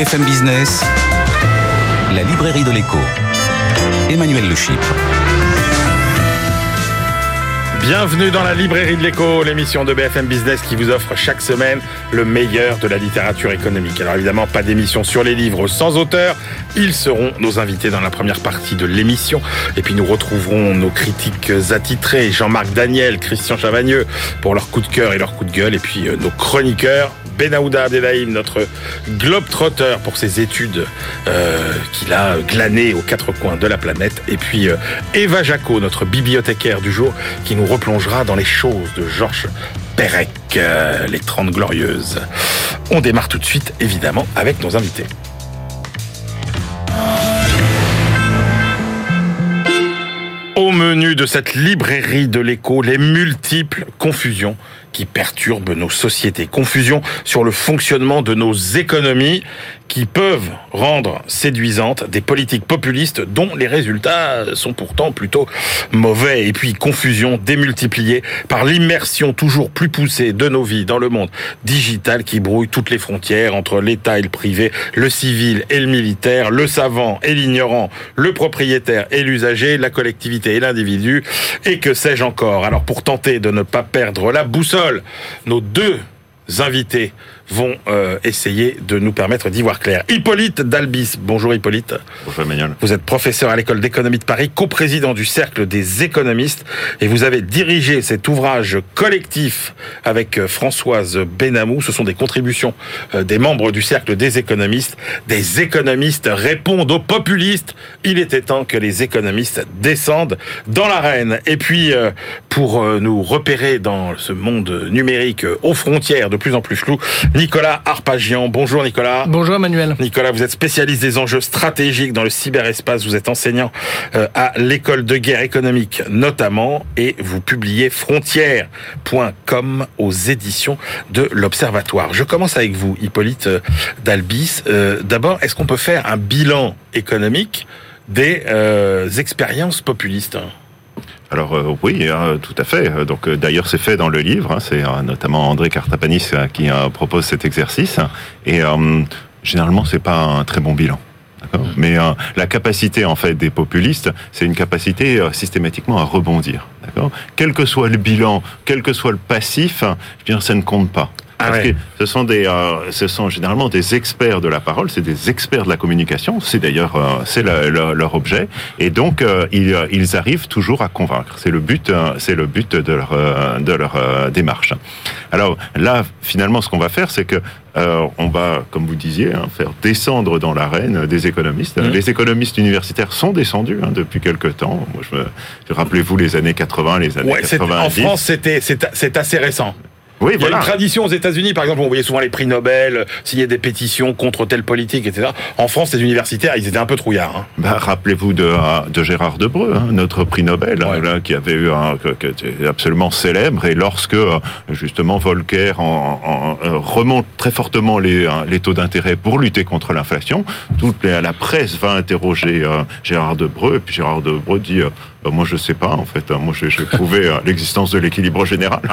BFM Business, la librairie de l'écho. Emmanuel Le Chypre. Bienvenue dans la librairie de l'écho, l'émission de BFM Business qui vous offre chaque semaine le meilleur de la littérature économique. Alors évidemment, pas d'émission sur les livres sans auteur. Ils seront nos invités dans la première partie de l'émission. Et puis nous retrouverons nos critiques attitrés, Jean-Marc Daniel, Christian Chavagneux, pour leur coup de cœur et leur coup de gueule. Et puis euh, nos chroniqueurs, Benaouda Abdelhaim, notre globe-trotter pour ses études euh, qu'il a glanées aux quatre coins de la planète. Et puis euh, Eva Jaco, notre bibliothécaire du jour, qui nous replongera dans les choses de Georges Perec, euh, les 30 glorieuses. On démarre tout de suite, évidemment, avec nos invités. Au menu de cette librairie de l'écho, les multiples confusions qui perturbent nos sociétés. Confusion sur le fonctionnement de nos économies qui peuvent rendre séduisantes des politiques populistes dont les résultats sont pourtant plutôt mauvais. Et puis confusion démultipliée par l'immersion toujours plus poussée de nos vies dans le monde digital qui brouille toutes les frontières entre l'État et le privé, le civil et le militaire, le savant et l'ignorant, le propriétaire et l'usager, la collectivité et l'individu, et que sais-je encore? Alors pour tenter de ne pas perdre la boussole, nos deux invités vont euh, essayer de nous permettre d'y voir clair. Hippolyte Dalbis, bonjour Hippolyte. Bonjour Emmanuel. Vous êtes professeur à l'école d'économie de Paris, coprésident du Cercle des économistes, et vous avez dirigé cet ouvrage collectif avec euh, Françoise Benamou. Ce sont des contributions euh, des membres du Cercle des économistes. Des économistes répondent aux populistes. Il était temps que les économistes descendent dans l'arène. Et puis, pour nous repérer dans ce monde numérique aux frontières de plus en plus floues, Nicolas Arpagian. Bonjour Nicolas. Bonjour Emmanuel. Nicolas, vous êtes spécialiste des enjeux stratégiques dans le cyberespace. Vous êtes enseignant euh, à l'école de guerre économique notamment et vous publiez frontières.com aux éditions de l'Observatoire. Je commence avec vous, Hippolyte euh, Dalbis. Euh, d'abord, est-ce qu'on peut faire un bilan économique des expériences populistes? Alors euh, oui, hein, tout à fait. Donc euh, d'ailleurs c'est fait dans le livre. Hein. c'est euh, notamment André Cartapanis qui propose cet exercice. Et généralement c'est pas un très bon bilan. Mm. Mais la capacité en fait des populistes, c'est une capacité systématiquement à rebondir. Quel que soit le bilan, quel que soit le passif, eh bien ça ne compte pas. Ah Parce que ce sont des, euh, ce sont généralement des experts de la parole, c'est des experts de la communication. C'est d'ailleurs, euh, c'est leur objet, et donc euh, ils, ils, arrivent toujours à convaincre. C'est le but, c'est le but de leur de leur démarche. Alors là, finalement, ce qu'on va faire, c'est que on va, comme vous disiez, hein, faire descendre dans l'arène des économistes. Mmh. Les économistes universitaires sont descendus hein, depuis quelque temps. Moi, je me, rappelez-vous les années 80, les années ouais, 90. En France, c'était c'est assez récent. Oui, Il y a une tradition aux États-Unis, par exemple, on voyait souvent les prix Nobel, signer des pétitions contre telle politique, etc. En France, les universitaires, ils étaient un peu trouillards. Hein. Bah, rappelez-vous de, de, Gérard Debreu, hein, notre prix Nobel, là, qui avait eu un, qui était absolument célèbre. Et lorsque justement Volcker en, en, remonte très fortement les, les taux d'intérêt pour lutter contre l'inflation, toute la presse va interroger euh, Gérard Debreu, et puis Gérard Debreu dit euh, bah, moi, je sais pas, en fait. Moi, j'ai prouvé euh, l'existence de l'équilibre général.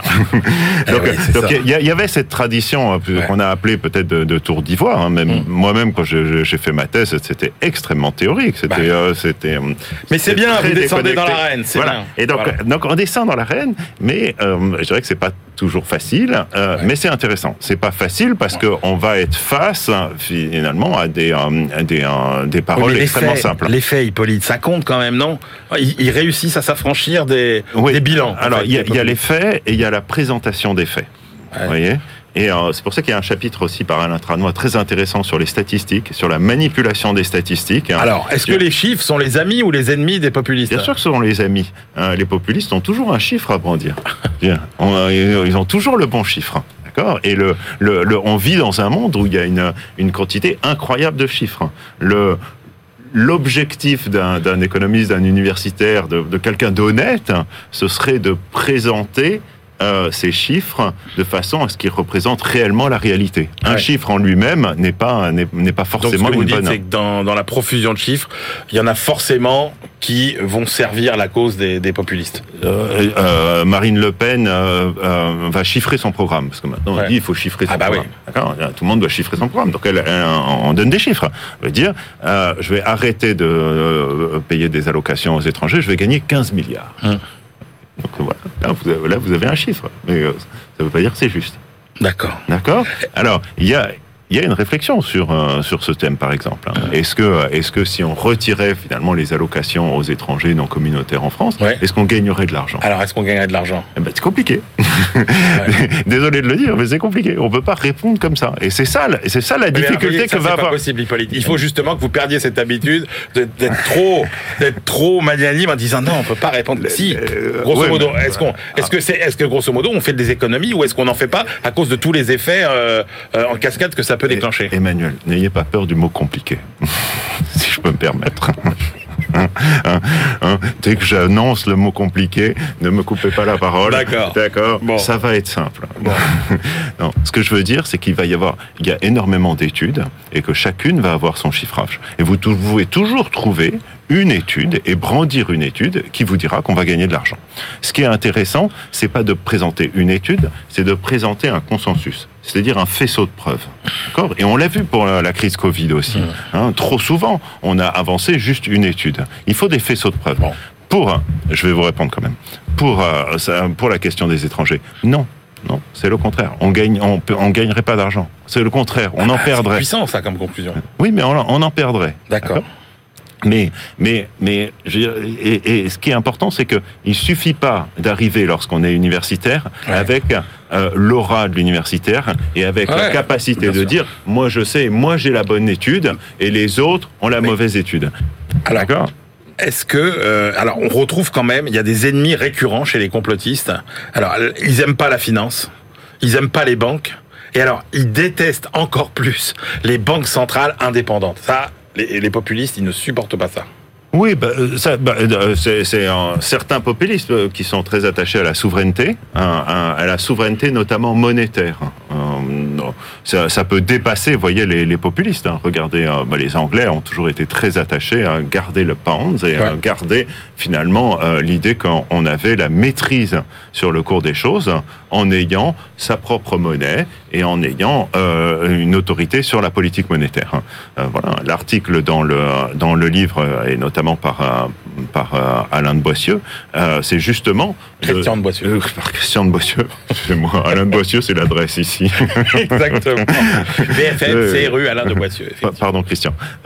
Eh donc, il y, avait cette tradition hein, qu'on a appelée peut-être de, tour d'ivoire. Hein, même mm. moi-même, quand j'ai fait ma thèse, c'était extrêmement théorique. C'était, bah. euh, c'était. Euh, mais c'est bien, vous descendez dans l'arène. Voilà. Et donc, donc, on descend dans l'arène, mais je dirais que c'est pas toujours facile, mais c'est intéressant. C'est pas facile parce que on va être face finalement à des des, des paroles extrêmement simples. Les faits, Hippolyte, ça compte quand même, non? Il, réussissent à s'affranchir des, des, bilans. Alors, il y, a les faits et il y a la présentation des faits. Vous voyez? Et euh, c'est pour ça qu'il y a un chapitre aussi par Alain Tranois très intéressant sur les statistiques, sur la manipulation des statistiques. Alors, est-ce que les chiffres sont les amis ou les ennemis des populistes Bien sûr que ce sont les amis. Hein, les populistes ont toujours un chiffre à brandir. Euh, ils ont toujours le bon chiffre. D'accord? Et le, le, on vit dans un monde où il y a une, une quantité incroyable de chiffres. Le, l'objectif d'un économiste, d'un universitaire, de, quelqu'un d'honnête, ce serait de présenter euh, ces chiffres de façon à ce qu'ils représentent réellement la réalité. Un Ouais. chiffre en lui-même n'est pas n'est pas Donc ce forcément que vous une dites, bonne. c'est que dans, dans la profusion de chiffres, il y en a forcément qui vont servir la cause des, des populistes. Euh, euh, Marine Le Pen va chiffrer son programme parce que maintenant on dit il faut chiffrer son Ah bah programme. D'accord Tout le monde doit chiffrer son programme. Donc elle, elle, on donne des chiffres. Elle veut dire je vais arrêter de payer des allocations aux étrangers, je vais gagner 15 milliards. Hum. Donc voilà, là vous, avez, là vous avez un chiffre, mais euh, ça ne veut pas dire que c'est juste. D'accord. D'accord? Alors, il y a, il y a une réflexion sur, euh, sur ce thème, par exemple. hein. Est-ce que, est que si on retirait finalement les allocations aux étrangers non communautaires en France, Ouais. est-ce qu'on gagnerait de l'argent? Alors, est-ce qu'on gagnerait de l'argent? Eh ben, c'est compliqué. Désolé de le dire, mais c'est compliqué. On peut pas répondre comme ça. Et c'est ça, c'est ça la Mais difficulté ça, que c'est va pas avoir. possible, Hippolyte. Il faut justement que vous perdiez cette habitude de- d'être trop, d'être trop magnanime en disant non, on peut pas répondre. Si, Euh, grosso ouais, modo, est-ce qu'on, est-ce que c'est, est-ce que grosso modo, on fait des économies ou est-ce qu'on n'en fait pas à cause de tous les effets euh, euh, en cascade que ça peut déclencher Emmanuel, n'ayez pas peur du mot compliqué, si je peux me permettre. Hein, hein, hein, dès que j'annonce le mot compliqué, ne me coupez pas la parole. D'accord. D'accord. Bon. Ça va être simple. Bon. non, ce que je veux dire, c'est qu'il va y avoir, il y a énormément d'études et que chacune va avoir son chiffrage. Et vous pouvez toujours trouver une étude et brandir une étude qui vous dira qu'on va gagner de l'argent. Ce qui est intéressant, c'est pas de présenter une étude, c'est de présenter un consensus, c'est-à-dire un faisceau de preuves. D'accord? Et on l'a vu pour la, crise Covid aussi. Hein, trop souvent, on a avancé juste une étude. Il faut des faisceaux de preuves. Bon. Pour, je vais vous répondre quand même. Pour euh, pour la question des étrangers, non. Non, c'est le contraire. On gagne, on, peut- on gagnerait pas d'argent. C'est le contraire. On en Ah, C'est perdrait. puissant ça comme conclusion. Oui, mais on en perdrait. D'accord? Mais, mais, mais, je et, et ce qui est important, c'est que il suffit pas d'arriver lorsqu'on est universitaire Ouais. avec euh, l'aura de l'universitaire et avec la capacité de sûr. dire, moi je sais, moi j'ai la bonne étude et les autres ont la Mais- mauvaise étude. Alors, D'accord? Est-ce que euh, alors on retrouve quand même il y a des ennemis récurrents chez les complotistes. Alors ils aiment pas la finance, ils aiment pas les banques et alors ils détestent encore plus les banques centrales indépendantes. Ça les, les populistes ils ne supportent pas ça. Oui, bah, euh, bah, euh, c'est c'est, euh, certains populistes euh, qui sont très attachés à la souveraineté, hein, hein, à la souveraineté notamment monétaire. Euh, non, ça, ça peut dépasser, vous voyez, les, les populistes. hein. Regardez, euh, bah, les Anglais ont toujours été très attachés à garder le pound et à garder finalement euh, l'idée qu'on avait la maîtrise sur le cours des choses en ayant sa propre monnaie et en ayant euh, une autorité sur la politique monétaire. hein. Euh, voilà, l'article dans le dans le livre euh, et notamment par par Alain de Boissieu, euh, c'est justement Christian de Boissieu. par Christian de Boissieu. Excusez-moi, Alain de Boissieu, c'est l'adresse ici. Exactement. BFM, c'est rue Alain de Boissieu. Pardon Christian.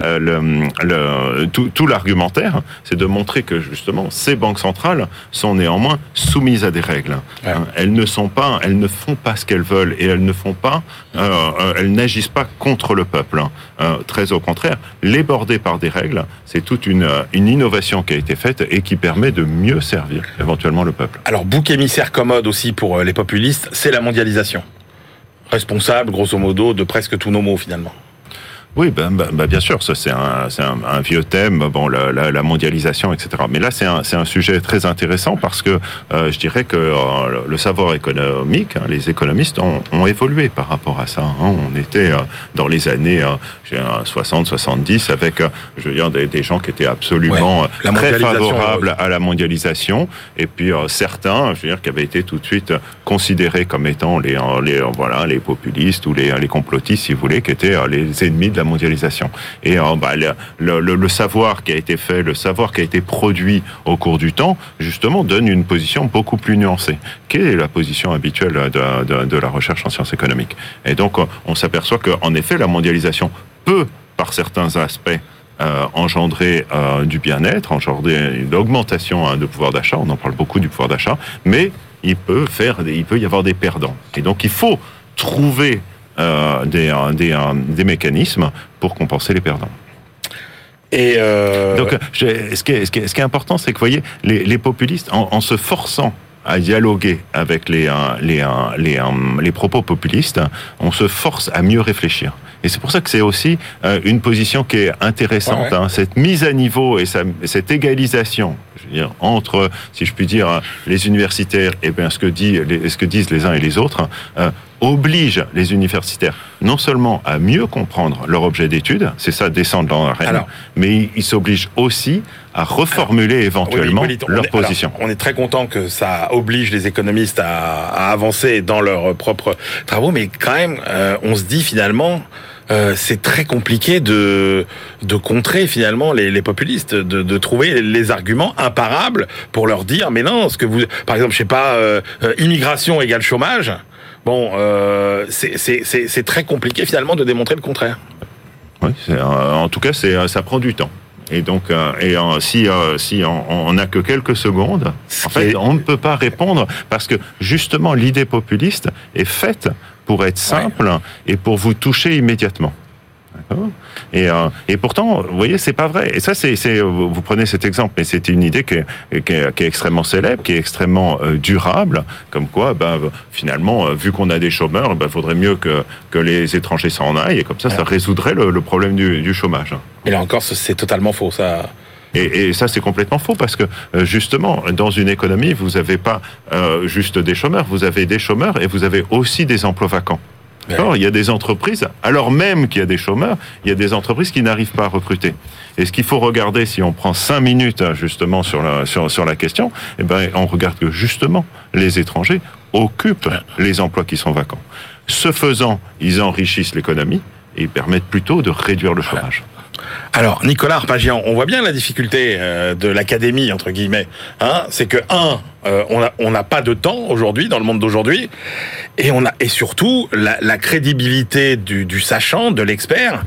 Le, le- tout, tout l'argumentaire, c'est de montrer que justement ces banques centrales sont néanmoins soumises à des règles. Hein, Elles ne sont pas, elles ne font pas ce qu'elles veulent et elles ne font pas, euh, euh, elles n'agissent pas contre le peuple. hein. Euh, très au contraire, les border par des règles, c'est toute une, euh, une innovation qui a été faite et qui permet de mieux servir éventuellement le peuple. Alors bouc émissaire commode aussi pour euh, les populistes, c'est la mondialisation. Responsable grosso modo de presque tous nos maux finalement. Oui, ben, ben, ben, bien sûr, ça c'est un, un, un vieux thème, bon, la, la, la mondialisation, etc. Mais là, c'est un, un sujet très intéressant parce que euh, je dirais que euh, le- savoir économique, hein, les économistes ont, ont évolué par rapport à ça. hein. On était euh, dans les années euh, je dirais, 60, 70 avec, euh, je veux dire, des, des gens qui étaient absolument Ouais, euh, très favorables à la mondialisation, et puis euh, certains, je veux dire, qui avaient été tout de suite considérés comme étant les, euh, les euh, voilà, les populistes ou les, les complotistes, si vous voulez, qui étaient euh, les ennemis de la mondialisation. Et euh, bah, le, savoir qui a été fait, le savoir qui a été produit au cours du temps, justement, donne une position beaucoup plus nuancée. Quelle est la position habituelle de, la recherche en sciences économiques? Et donc, euh, on s'aperçoit qu'en effet, la mondialisation peut, par certains aspects, euh, engendrer du bien-être, engendrer une augmentation hein, de pouvoir d'achat. On en parle beaucoup du pouvoir d'achat, mais il peut faire, il peut y avoir des perdants. Et donc, il faut trouver des, euh, des, euh, des mécanismes pour compenser les perdants. Et euh, Donc, je- ce, qui est, ce, qui est, ce qui est important, c'est que, vous voyez, les, les populistes, en, en se forçant à dialoguer avec les, euh, les, euh, les, euh, les propos populistes, on se force à mieux réfléchir. Et c'est pour ça que c'est aussi euh, une position qui est intéressante, Ouais, ouais. hein, cette mise à niveau et sa- cette égalisation Je veux dire, entre, si je puis dire, les universitaires et bien ce que, dit, ce que disent les uns et les autres, euh, oblige les universitaires non seulement à mieux comprendre leur objet d'étude, c'est ça, descendre dans l'arène, mais ils s'obligent aussi à reformuler éventuellement leur position. on est très content que ça oblige les économistes à, avancer dans leurs propres travaux, mais quand même, euh, on se dit finalement, euh, c'est très compliqué de de contrer finalement les, les populistes, de, de, trouver les arguments imparables pour leur dire mais non, ce que vous, par exemple, je sais pas, euh, immigration égale chômage. Bon, euh, c'est très compliqué finalement de démontrer le contraire. Oui, en tout cas, c'est ça prend du temps. Et donc, euh, et euh, si euh, si on n'a que quelques secondes, en fait, on ne peut pas répondre parce que justement l'idée populiste est faite pour être simple et pour vous toucher immédiatement. Et, euh, et pourtant, vous voyez, c'est pas vrai. Et ça, c'est, vous prenez cet exemple, mais c'est une idée qui est, qui, est, qui est, extrêmement célèbre, qui est extrêmement euh, durable, comme quoi, ben, finalement, euh, vu qu'on a des chômeurs, il ben, faudrait mieux que, que les étrangers s'en aillent, et comme ça, ça résoudrait le, le problème du, du, chômage. Et là encore, c'est totalement faux, ça. Et, et, ça, c'est complètement faux parce que justement, dans une économie, vous n'avez pas euh, juste des chômeurs, vous avez des chômeurs et vous avez aussi des emplois vacants. Il y a des entreprises, alors même qu'il y a des chômeurs, il y a des entreprises qui n'arrivent pas à recruter. Et ce qu'il faut regarder, si on prend cinq minutes hein, justement sur la, sur, sur la question, eh ben, on regarde que justement les étrangers occupent les emplois qui sont vacants. Ce faisant, ils enrichissent l'économie et ils permettent plutôt de réduire le chômage. Alors, Nicolas Arpagian, on voit bien la difficulté euh, de l'académie, entre guillemets. Hein c'est que, un, euh, on n'a pas de temps aujourd'hui, dans le monde d'aujourd'hui, et, et surtout, la, crédibilité du, sachant, de l'expert,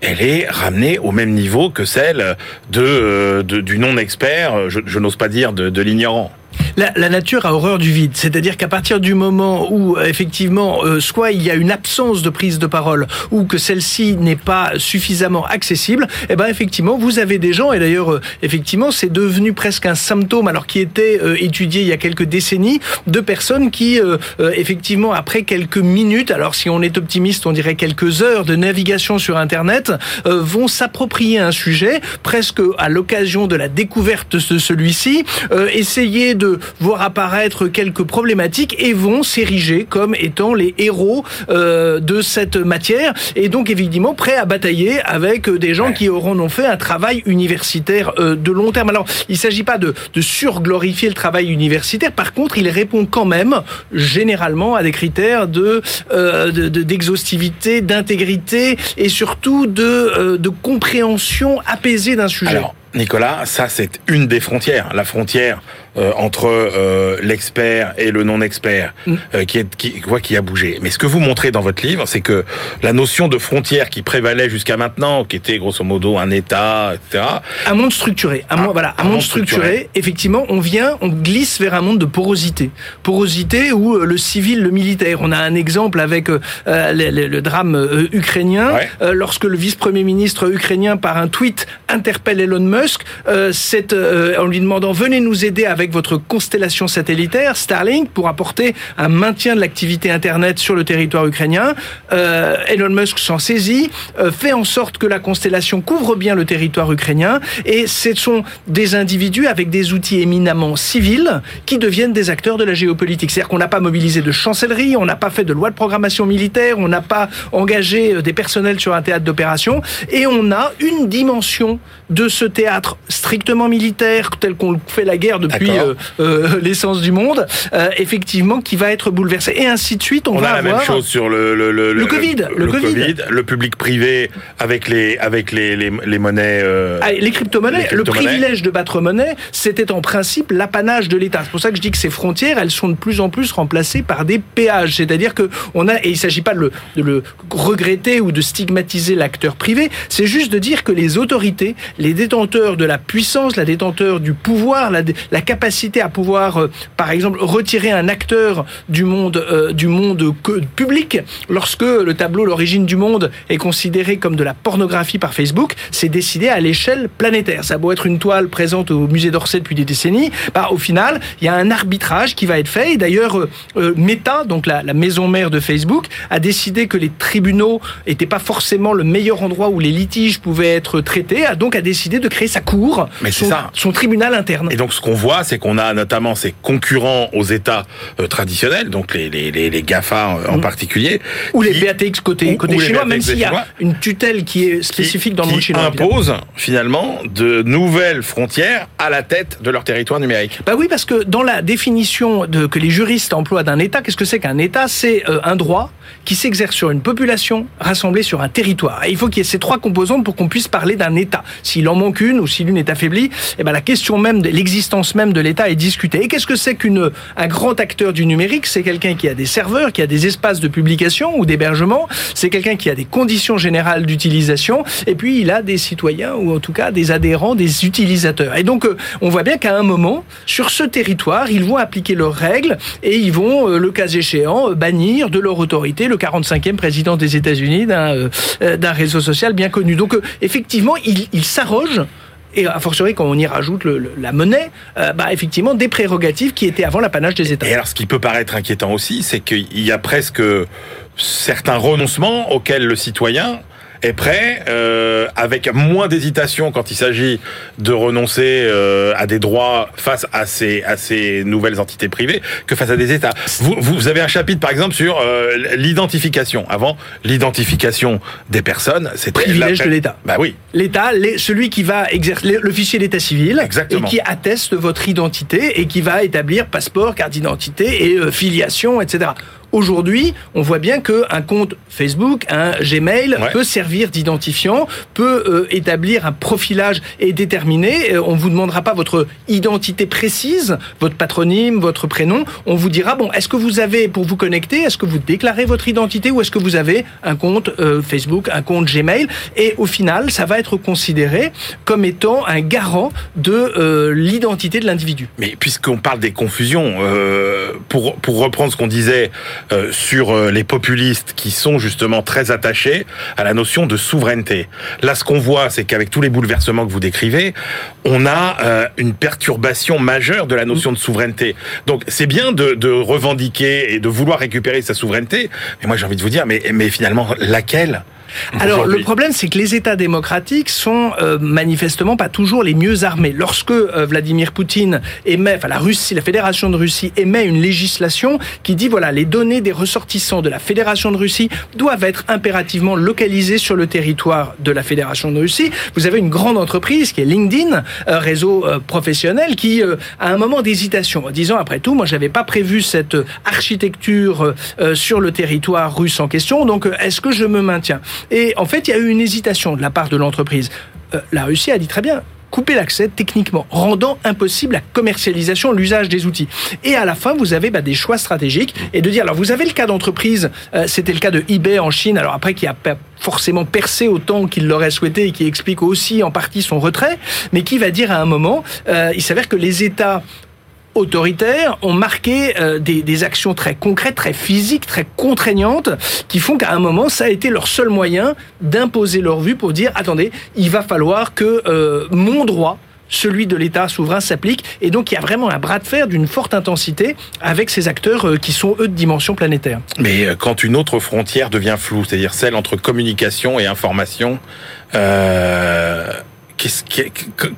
elle est ramenée au même niveau que celle de, euh, du non-expert, je, je n'ose pas dire de l'ignorant. La, la, nature a horreur du vide, c'est-à-dire qu'à partir du moment où effectivement, euh, soit il y a une absence de prise de parole, ou que celle-ci n'est pas suffisamment accessible, eh ben effectivement, vous avez des gens, et d'ailleurs, euh, effectivement, c'est devenu presque un symptôme, alors qui était euh, étudié il y a quelques décennies, de personnes qui, euh, euh, effectivement, après quelques minutes, alors si on est optimiste, on dirait quelques heures de navigation sur Internet, euh, vont s'approprier un sujet, presque à l'occasion de la découverte de celui-ci, essayer voir apparaître quelques problématiques et vont s'ériger comme étant les héros euh, de cette matière et donc évidemment prêts à batailler avec des gens qui auront non fait un travail universitaire euh, de long terme. Alors il ne s'agit pas de, de surglorifier le travail universitaire, par contre il répond quand même généralement à des critères de euh, d'exhaustivité, de, d'intégrité et surtout de, euh, de compréhension apaisée d'un sujet. Alors, Nicolas, ça c'est une des frontières. La frontière euh, entre euh, l'expert et le non-expert mm. euh, qui, est, qui, quoi, qui a bougé. Mais ce que vous montrez dans votre livre, c'est que la notion de frontière qui prévalait jusqu'à maintenant, qui était grosso modo un État, etc. Un monde structuré. Un, ah, monde, voilà, un, un monde, monde structuré, structuré, effectivement, on vient, on glisse vers un monde de porosité. Porosité où le civil, le militaire. On a un exemple avec le, le, le, drame ukrainien, ouais. lorsque le vice-premier ministre ukrainien, par un tweet, interpelle Elon Musk, en lui demandant venez nous aider avec avec votre constellation satellitaire Starlink pour apporter un maintien de l'activité Internet sur le territoire ukrainien. Euh, Elon Musk s'en saisit, euh, fait en sorte que la constellation couvre bien le territoire ukrainien et ce sont des individus avec des outils éminemment civils qui deviennent des acteurs de la géopolitique. C'est-à-dire qu'on n'a pas mobilisé de chancellerie, on n'a pas fait de loi de programmation militaire, on n'a pas engagé euh, des personnels sur un théâtre d'opération et on a une dimension de ce théâtre strictement militaire tel qu'on fait la guerre depuis euh, euh, l'essence du monde, euh, effectivement, qui va être bouleversé. Et ainsi de suite, on, on va a la avoir... même chose sur le le, le, le Covid, le, COVID. COVID. le public privé avec les avec les les, les monnaies, ah, les crypto-monnaies. Le privilège de battre monnaie, c'était en principe l'apanage de l'État. C'est pour ça que je dis que ces frontières, elles sont de plus en plus remplacées par des péages. C'est-à-dire que on a, et il s'agit pas de le, de le regretter ou de stigmatiser l'acteur privé, c'est juste de dire que les autorités, les détenteurs de la puissance, la détenteur du pouvoir, la, la capacité capacité à pouvoir, euh, par exemple, retirer un acteur du monde euh, du monde que- public lorsque le tableau l'origine du monde est considéré comme de la pornographie par Facebook, c'est décidé à l'échelle planétaire. Ça a beau être une toile présente au musée d'Orsay depuis des décennies, bah, au final, il y a un arbitrage qui va être fait. Et d'ailleurs, euh, euh, Meta, donc la, la maison mère de Facebook, a décidé que les tribunaux n'étaient pas forcément le meilleur endroit où les litiges pouvaient être traités, a donc a décidé de créer sa cour, Mais son, ça. son tribunal interne. Et donc ce qu'on voit, c'est qu'on a notamment ces concurrents aux États euh, traditionnels, donc les, les, les, les GAFA en Mm. particulier. Ou les BATX côté, ou- côté ou chinois, même s'il y a une tutelle qui est spécifique dans le monde chinois. impose finalement de nouvelles frontières à la tête de leur territoire numérique. Bah oui, parce que dans la définition de, que les juristes emploient d'un État, qu'est-ce que c'est qu'un État? C'est euh, un droit qui s'exerce sur une population rassemblée sur un territoire. Et il faut qu'il y ait ces trois composantes pour qu'on puisse parler d'un État. S'il en manque une ou si l'une est affaiblie, eh ben la question même de l'existence même de l'État est discutée. Et qu'est-ce que c'est qu'une un grand acteur du numérique? C'est quelqu'un qui a des serveurs, qui a des espaces de publication ou d'hébergement. C'est quelqu'un qui a des conditions générales d'utilisation. Et puis il a des citoyens ou en tout cas des adhérents, des utilisateurs. Et donc euh, on voit bien qu'à un moment, sur ce territoire, ils vont appliquer leurs règles et ils vont, euh, le cas échéant, euh, bannir de leur autorité le 45e président des États-Unis d'un réseau social bien connu. Donc effectivement, ils s'arrogent et a fortiori quand on y rajoute la monnaie, euh, bah effectivement des prérogatives qui étaient avant l'apanage des États. Et alors, ce qui peut paraître inquiétant aussi, c'est qu'il y a presque certains renoncements auxquels le citoyen est prêt, euh, avec moins d'hésitation quand il s'agit de renoncer euh, à des droits face à ces, à ces nouvelles entités privées que face à des États. Vous, vous avez un chapitre, par exemple, sur euh, l'identification. Avant, l'identification des personnes, c'était Privilège la- de l'État. Bah oui. L'État, celui qui va exercer le fichier d'état civil Exactement. et qui atteste votre identité et qui va établir passeport, carte d'identité et euh, filiation, etc. Aujourd'hui, on voit bien que un compte Facebook, un Gmail Ouais. peut servir d'identifiant, peut euh, établir un profilage et déterminer. Euh, on vous demandera pas votre identité précise, votre patronyme, votre prénom. On vous dira bon, est-ce que vous avez pour vous connecter, est-ce que vous déclarez votre identité ou est-ce que vous avez un compte euh, Facebook, un compte Gmail? Et au final, ça va être considéré comme étant un garant de euh, l'identité de l'individu. Mais puisqu'on parle des confusions, euh, pour, pour reprendre ce qu'on disait euh, sur euh, les populistes qui sont justement très attachés à la notion de souveraineté. Là, ce qu'on voit, c'est qu'avec tous les bouleversements que vous décrivez, on a euh, une perturbation majeure de la notion de souveraineté. Donc, c'est bien de, de revendiquer et de vouloir récupérer sa souveraineté, mais moi j'ai envie de vous dire, mais, mais finalement, laquelle? Alors le problème, c'est que les États démocratiques sont euh, manifestement pas toujours les mieux armés. Lorsque euh, Vladimir Poutine émet, enfin la Russie, la Fédération de Russie émet une législation qui dit voilà les données des ressortissants de la Fédération de Russie doivent être impérativement localisées sur le territoire de la Fédération de Russie. Vous avez une grande entreprise qui est LinkedIn, euh, réseau euh, professionnel, qui euh, a un moment d'hésitation, en disant après tout, moi j'avais pas prévu cette euh, architecture sur le territoire russe en question, donc est-ce que je me maintiens? Et en fait, il y a eu une hésitation de la part de l'entreprise. Euh, la Russie a dit très bien. Couper l'accès techniquement, rendant impossible la commercialisation, l'usage des outils. Et à la fin, vous avez bah, des choix stratégiques et de dire, alors vous avez le cas d'entreprise, euh, c'était le cas de eBay en Chine, alors après qui a forcément percé autant qu'il l'aurait souhaité et qui explique aussi en partie son retrait, mais qui va dire à un moment, euh, il s'avère que les États autoritaires ont marqué euh, des, des actions très concrètes, très physiques, très contraignantes, qui font qu'à un moment, ça a été leur seul moyen d'imposer leur vue pour dire, attendez, il va falloir que euh, mon droit celui de l'État souverain s'applique et donc il y a vraiment un bras de fer d'une forte intensité avec ces acteurs euh, qui sont eux de dimension planétaire. Mais euh, quand une autre frontière devient floue, c'est-à-dire celle entre communication et information, euh, qu'est-ce qui,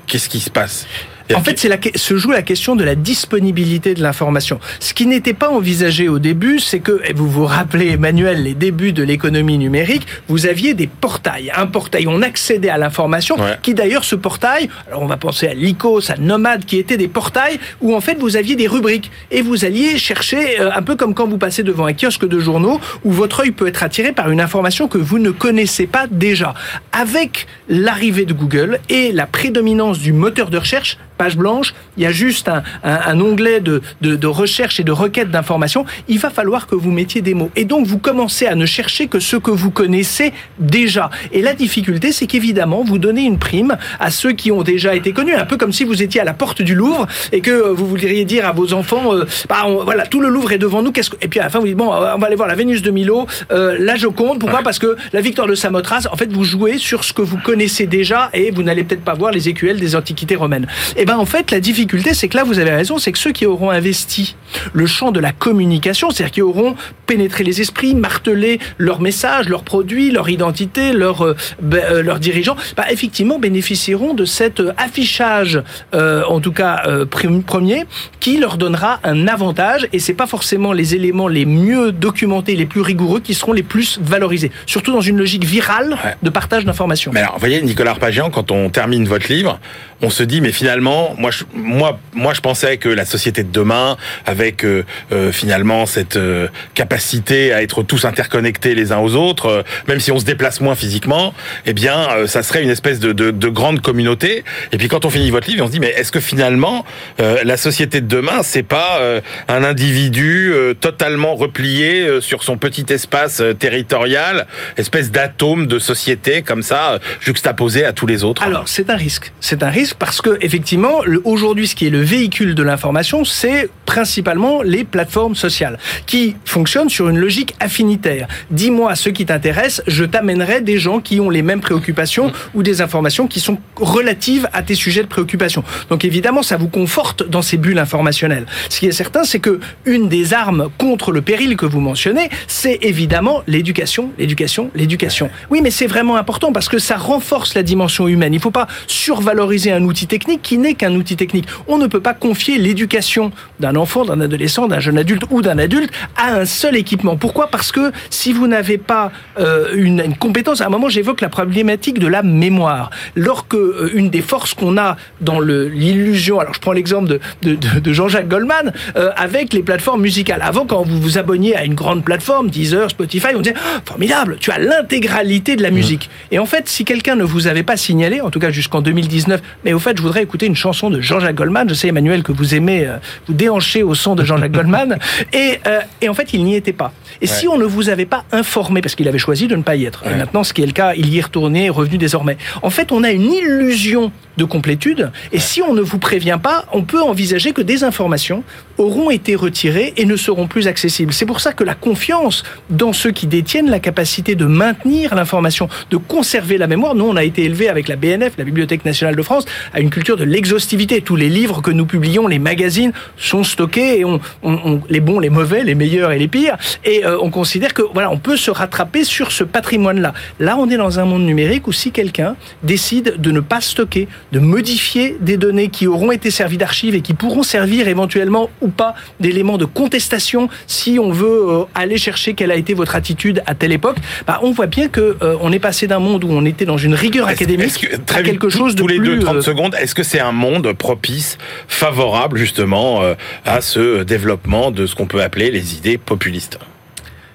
qu'est-ce qui se passe? En fait, c'est la, se joue la question de la disponibilité de l'information. Ce qui n'était pas envisagé au début, c'est que, et vous vous rappelez, Emmanuel, les débuts de l'économie numérique, vous aviez des portails. Un portail, on accédait à l'information, Ouais. qui d'ailleurs, ce portail, alors on va penser à Lycos, à Nomad, qui étaient des portails où en fait vous aviez des rubriques et vous alliez chercher, euh, un peu comme quand vous passez devant un kiosque de journaux, où votre œil peut être attiré par une information que vous ne connaissez pas déjà. Avec l'arrivée de Google et la prédominance du moteur de recherche, page blanche, il y a juste un, un, un onglet de, de, de, recherche et de requête d'informations. Il va falloir que vous mettiez des mots. Et donc, vous commencez à ne chercher que ce que vous connaissez déjà. Et la difficulté, c'est qu'évidemment, vous donnez une prime à ceux qui ont déjà été connus, un peu comme si vous étiez à la porte du Louvre et que vous voudriez dire à vos enfants, euh, bah, on, voilà, tout le Louvre est devant nous. Qu'est-ce que... Et puis à la fin, vous dites, bon, on va aller voir la Vénus de Milo, euh, la Joconde. Pourquoi Parce que la victoire de Samothrace, en fait, vous jouez sur ce que vous connaissez déjà et vous n'allez peut-être pas voir les écuelles des antiquités romaines. Et ben en fait, la difficulté, c'est que là, vous avez raison, c'est que ceux qui auront investi le champ de la communication, c'est-à-dire qui auront pénétré les esprits, martelé leurs messages, leurs produits, leur identité, leurs euh, euh, leurs dirigeants, bah, effectivement bénéficieront de cet euh, affichage, euh, en tout cas premier, qui leur donnera un avantage. Et c'est pas forcément les éléments les mieux documentés, les plus rigoureux, qui seront les plus valorisés. Surtout dans une logique virale de partage d'informations. Mais alors, vous voyez, Nicolas Arpagian, quand on termine votre livre, on se dit, mais finalement, moi, je, moi, moi, je pensais que la société de demain, avec euh, euh, finalement cette euh, capacité à être tous interconnectés les uns aux autres, même si on se déplace moins physiquement, eh bien, ça serait une espèce de, de, de grande communauté. Et puis, quand on finit votre livre, on se dit, mais est-ce que finalement, la société de demain, c'est pas un individu totalement replié sur son petit espace territorial, espèce d'atome de société comme ça, juxtaposé à tous les autres? Alors, c'est un risque. C'est un risque parce que, effectivement, aujourd'hui, ce qui est le véhicule de l'information, c'est principalement les plateformes sociales qui fonctionnent sur une logique affinitaire. Dis-moi ce qui t'intéresse, je t'amènerai des gens qui ont les mêmes préoccupations ou des informations qui sont relatives à tes sujets de préoccupation. Donc, évidemment, ça vous conforte dans ces bulles informationnelles. Ce qui est certain, c'est que une des armes contre le péril que vous mentionnez, c'est évidemment l'éducation, l'éducation, l'éducation. Oui, mais c'est vraiment important parce que ça renforce la dimension humaine. Il ne faut pas survaloriser un outil technique qui n'est qu'un outil technique. On ne peut pas confier l'éducation d'un enfant, d'un adolescent, d'un jeune adulte ou d'un adulte à un seul équipement. Pourquoi? Parce que si vous n'avez pas euh, une, une compétence, à un moment j'évoque la problématique de la mémoire. Lorsque euh, une des forces qu'on a dans l'illusion, alors je prends l'exemple de, de, de- de Jean-Jacques Goldman, euh, avec les plateformes musicales. Avant, quand vous vous abonniez à une grande plateforme, Deezer, Spotify, on disait Oh, formidable, tu as l'intégralité de la musique. Et en fait, si quelqu'un ne vous avait pas signalé, en tout cas jusqu'en 2019, mais au fait, je voudrais écouter une chanson de Jean-Jacques Goldman. Je sais, Emmanuel, que vous aimez euh, vous déhancher au son de Jean-Jacques Goldman. Et, euh, et en fait, il n'y était pas. Et si on ne vous avait pas informé, parce qu'il avait choisi de ne pas y être, et maintenant, ce qui est le cas, il y est retourné, est revenu désormais. En fait, on a une illusion de complétude. Et si on ne vous prévient pas, on peut envisager que des informations auront été retirées et ne seront plus accessibles. C'est pour ça que la confiance dans ceux qui détiennent la capacité de maintenir l'information, de conserver la mémoire, nous on a été élevés avec la BNF, la Bibliothèque nationale de France, à une culture de l'exhaustivité. Tous les livres que nous publions, les magazines sont stockés et on, on- on- les bons, les mauvais, les meilleurs et les pires. Et euh, on considère que voilà, on peut se rattraper sur ce patrimoine-là. Là, on est dans un monde numérique où si quelqu'un décide de ne pas stocker, de modifier des données qui auront été servies d'archives et qui pourront servir éventuellement ou pas d'éléments de contestation si on veut euh, aller chercher quelle a été votre attitude à telle époque, bah, on voit bien que euh, on est passé d'un monde où on était dans une rigueur académique à vite, quelque chose de tous les plus deux 30 euh, secondes, est-ce que c'est un monde propice, favorable justement euh, à ce développement de ce qu'on peut appeler les idées populistes?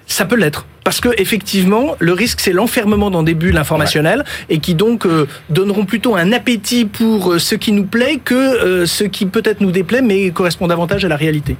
Ça peut l'être. Parce que effectivement, le risque c'est l'enfermement dans des bulles informationnelles et qui donc euh, donneront plutôt un appétit pour euh, ce qui nous plaît que euh, ce qui peut-être nous déplaît mais correspond davantage à la réalité.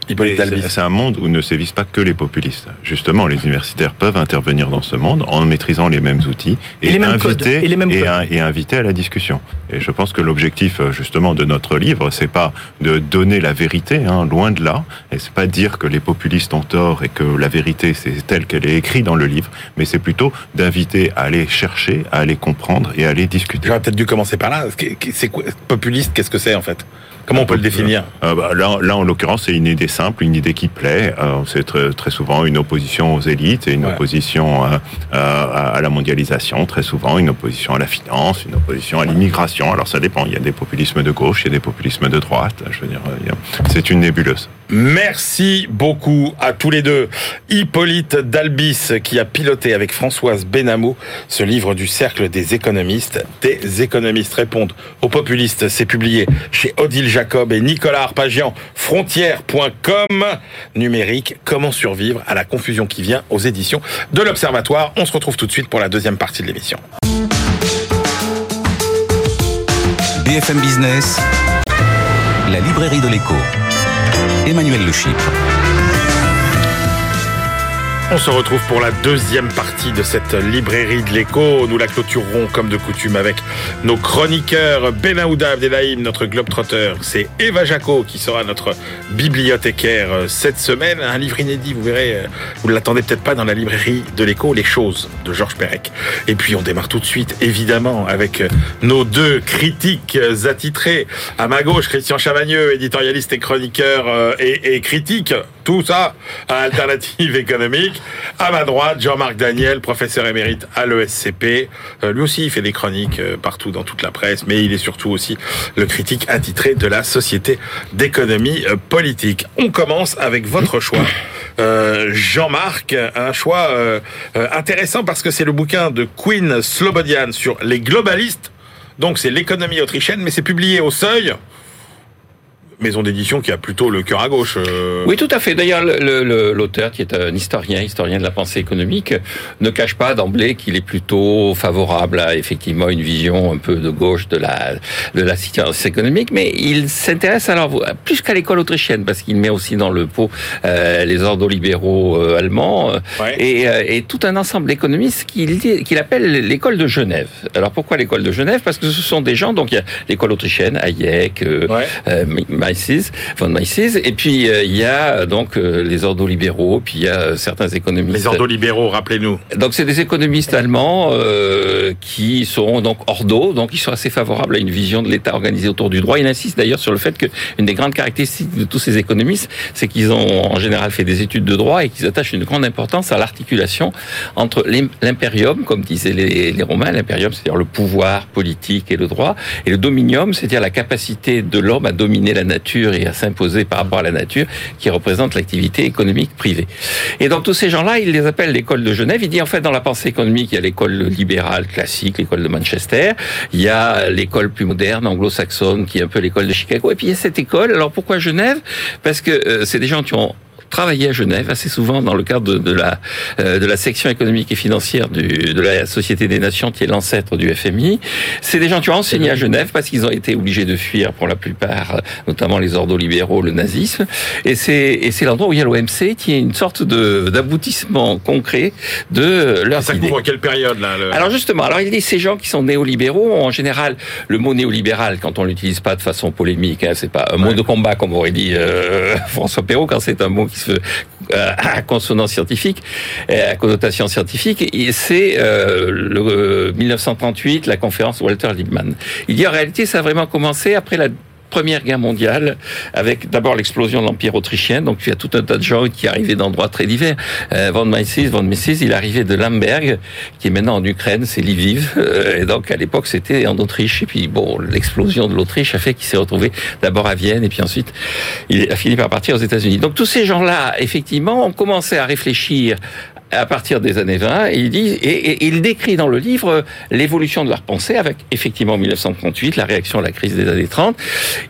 C'est un monde où ne sévissent pas que les populistes. Justement, les universitaires peuvent intervenir dans ce monde en maîtrisant les mêmes outils Et les mêmes codes, inviter et les mêmes codes. un- et inviter à la discussion. Et je pense que l'objectif justement de notre livre, c'est pas de donner la vérité, hein, loin de là, et c'est pas dire que les populistes ont tort et que la vérité c'est telle qu'elle est écrite dans le livre, mais c'est plutôt d'inviter à aller chercher, à aller comprendre et à aller discuter. J'aurais peut-être dû commencer par là. C'est quoi populiste Qu'est-ce que c'est en fait? Comment on peut le définir? Euh, bah, là, là, en l'occurrence, c'est une idée simple, une idée qui plaît. Euh, c'est très, très souvent une opposition aux élites et une Ouais. opposition à, à la mondialisation, très souvent une opposition à la finance, une opposition à l'immigration. Alors ça dépend. Il y a des populismes de gauche, il y a des populismes de droite. Je veux dire, euh, c'est une nébuleuse. Merci beaucoup à tous les deux. Hippolyte Dalbis qui a piloté avec Françoise Benamou ce livre du cercle des économistes. Des économistes répondent aux populistes. C'est publié chez Odile Jacob et Nicolas Arpagian. Frontières.com numérique. Comment survivre à la confusion qui vient aux éditions de l'Observatoire. On se retrouve tout de suite pour la deuxième partie de l'émission. BFM Business, La librairie de l'écho. Emmanuel Le Chypre. On se retrouve pour la deuxième partie de cette librairie de l'écho. Nous la clôturerons comme de coutume avec nos chroniqueurs Benaouda Abdelhaim, notre globetrotter. C'est Eva Jaco qui sera notre bibliothécaire euh, cette semaine. Un livre inédit, vous verrez, euh, vous ne l'attendez peut-être pas dans la librairie de l'écho, Les choses de Georges Perec. Et puis on démarre tout de suite, évidemment, avec euh, nos deux critiques attitrés. À ma gauche, Christian Chavagneux, éditorialiste et chroniqueur et, et critique. Tout ça à Alternative économique. À ma droite, Jean-Marc Daniel, professeur émérite à l'ESCP. Euh, lui aussi, il fait des chroniques euh, partout dans toute la presse, mais il est surtout aussi le critique attitré de la Société d'économie euh, politique. On commence avec votre choix. Jean-Marc, un choix intéressant parce que c'est le bouquin de Queen Slobodian sur les globalistes. Donc c'est l'économie autrichienne, mais c'est publié au seuil maison d'édition qui a plutôt le cœur à gauche. Euh. Oui, tout à fait. D'ailleurs, l'auteur, qui est un historien, historien de la pensée économique, ne cache pas d'emblée qu'il est plutôt favorable à effectivement une vision un peu de gauche de la de la situation économique, mais il s'intéresse alors plus qu'à l'école autrichienne parce qu'il met aussi dans le pot euh, les ordolibéraux euh, allemands et, et, tout un ensemble d'économistes qu'il qu'il appelle l'école de Genève. Alors pourquoi l'école de Genève? Parce que ce sont des gens donc il y a l'école autrichienne, Hayek, ouais von Mises. Et puis euh, il y a donc euh, les ordolibéraux, puis il y a certains économistes. Les ordolibéraux, rappelez-nous. Donc c'est des économistes allemands euh, qui sont donc ordo, donc ils sont assez favorables à une vision de l'État organisé autour du droit. Il insiste d'ailleurs sur le fait qu'une des grandes caractéristiques de tous ces économistes, c'est qu'ils ont en général fait des études de droit et qu'ils attachent une grande importance à l'articulation entre l'impérium, comme disaient les, les Romains, l'impérium, c'est-à-dire le pouvoir politique et le droit, et le dominium, c'est-à-dire la capacité de l'homme à dominer la et à s'imposer par rapport à la nature qui représente l'activité économique privée. Et donc tous ces gens-là, il les appelle l'école de Genève. Il dit en fait dans la pensée économique, il y a l'école libérale classique, l'école de Manchester, il y a l'école plus moderne anglo-saxonne qui est un peu l'école de Chicago et puis il y a cette école. Alors pourquoi Genève? Parce que euh, c'est des gens qui ont travaillé à Genève assez souvent dans le cadre de, la euh, de la section économique et financière du, de la Société des Nations qui est l'ancêtre du FMI. C'est des gens qui ont enseigné à Genève parce qu'ils ont été obligés de fuir pour la plupart, notamment les ordolibéraux, le nazisme. Et c'est et c'est l'endroit où il y a l'OMC qui est une sorte de d'aboutissement concret de leur Ça couvre quelle période là Alors justement, alors il dit ces gens qui sont néolibéraux en général le mot néolibéral quand on l'utilise pas de façon polémique, hein, c'est pas un mot de combat comme aurait dit euh, François Perrault quand c'est un mot qui euh, à consonance scientifique, à connotation scientifique, c'est euh, le 1938, la conférence Walter Lippmann. Il dit en réalité, ça a vraiment commencé après la Première Guerre mondiale, avec d'abord l'explosion de l'Empire autrichien. Donc il y a tout un tas de gens qui arrivaient d'endroits très divers. Euh, von Mises, von Mises, il arrivait de Lemberg, qui est maintenant en Ukraine, c'est Lviv. Euh, et donc à l'époque c'était en Autriche. Et puis bon, l'explosion de l'Autriche a fait qu'il s'est retrouvé d'abord à Vienne et puis ensuite il a fini par partir aux États-Unis. Donc tous ces gens-là, effectivement, ont commencé à réfléchir à partir des années 20, il dit et, il décrit dans le livre l'évolution de leur pensée avec effectivement 1938, la réaction à la crise des années 30.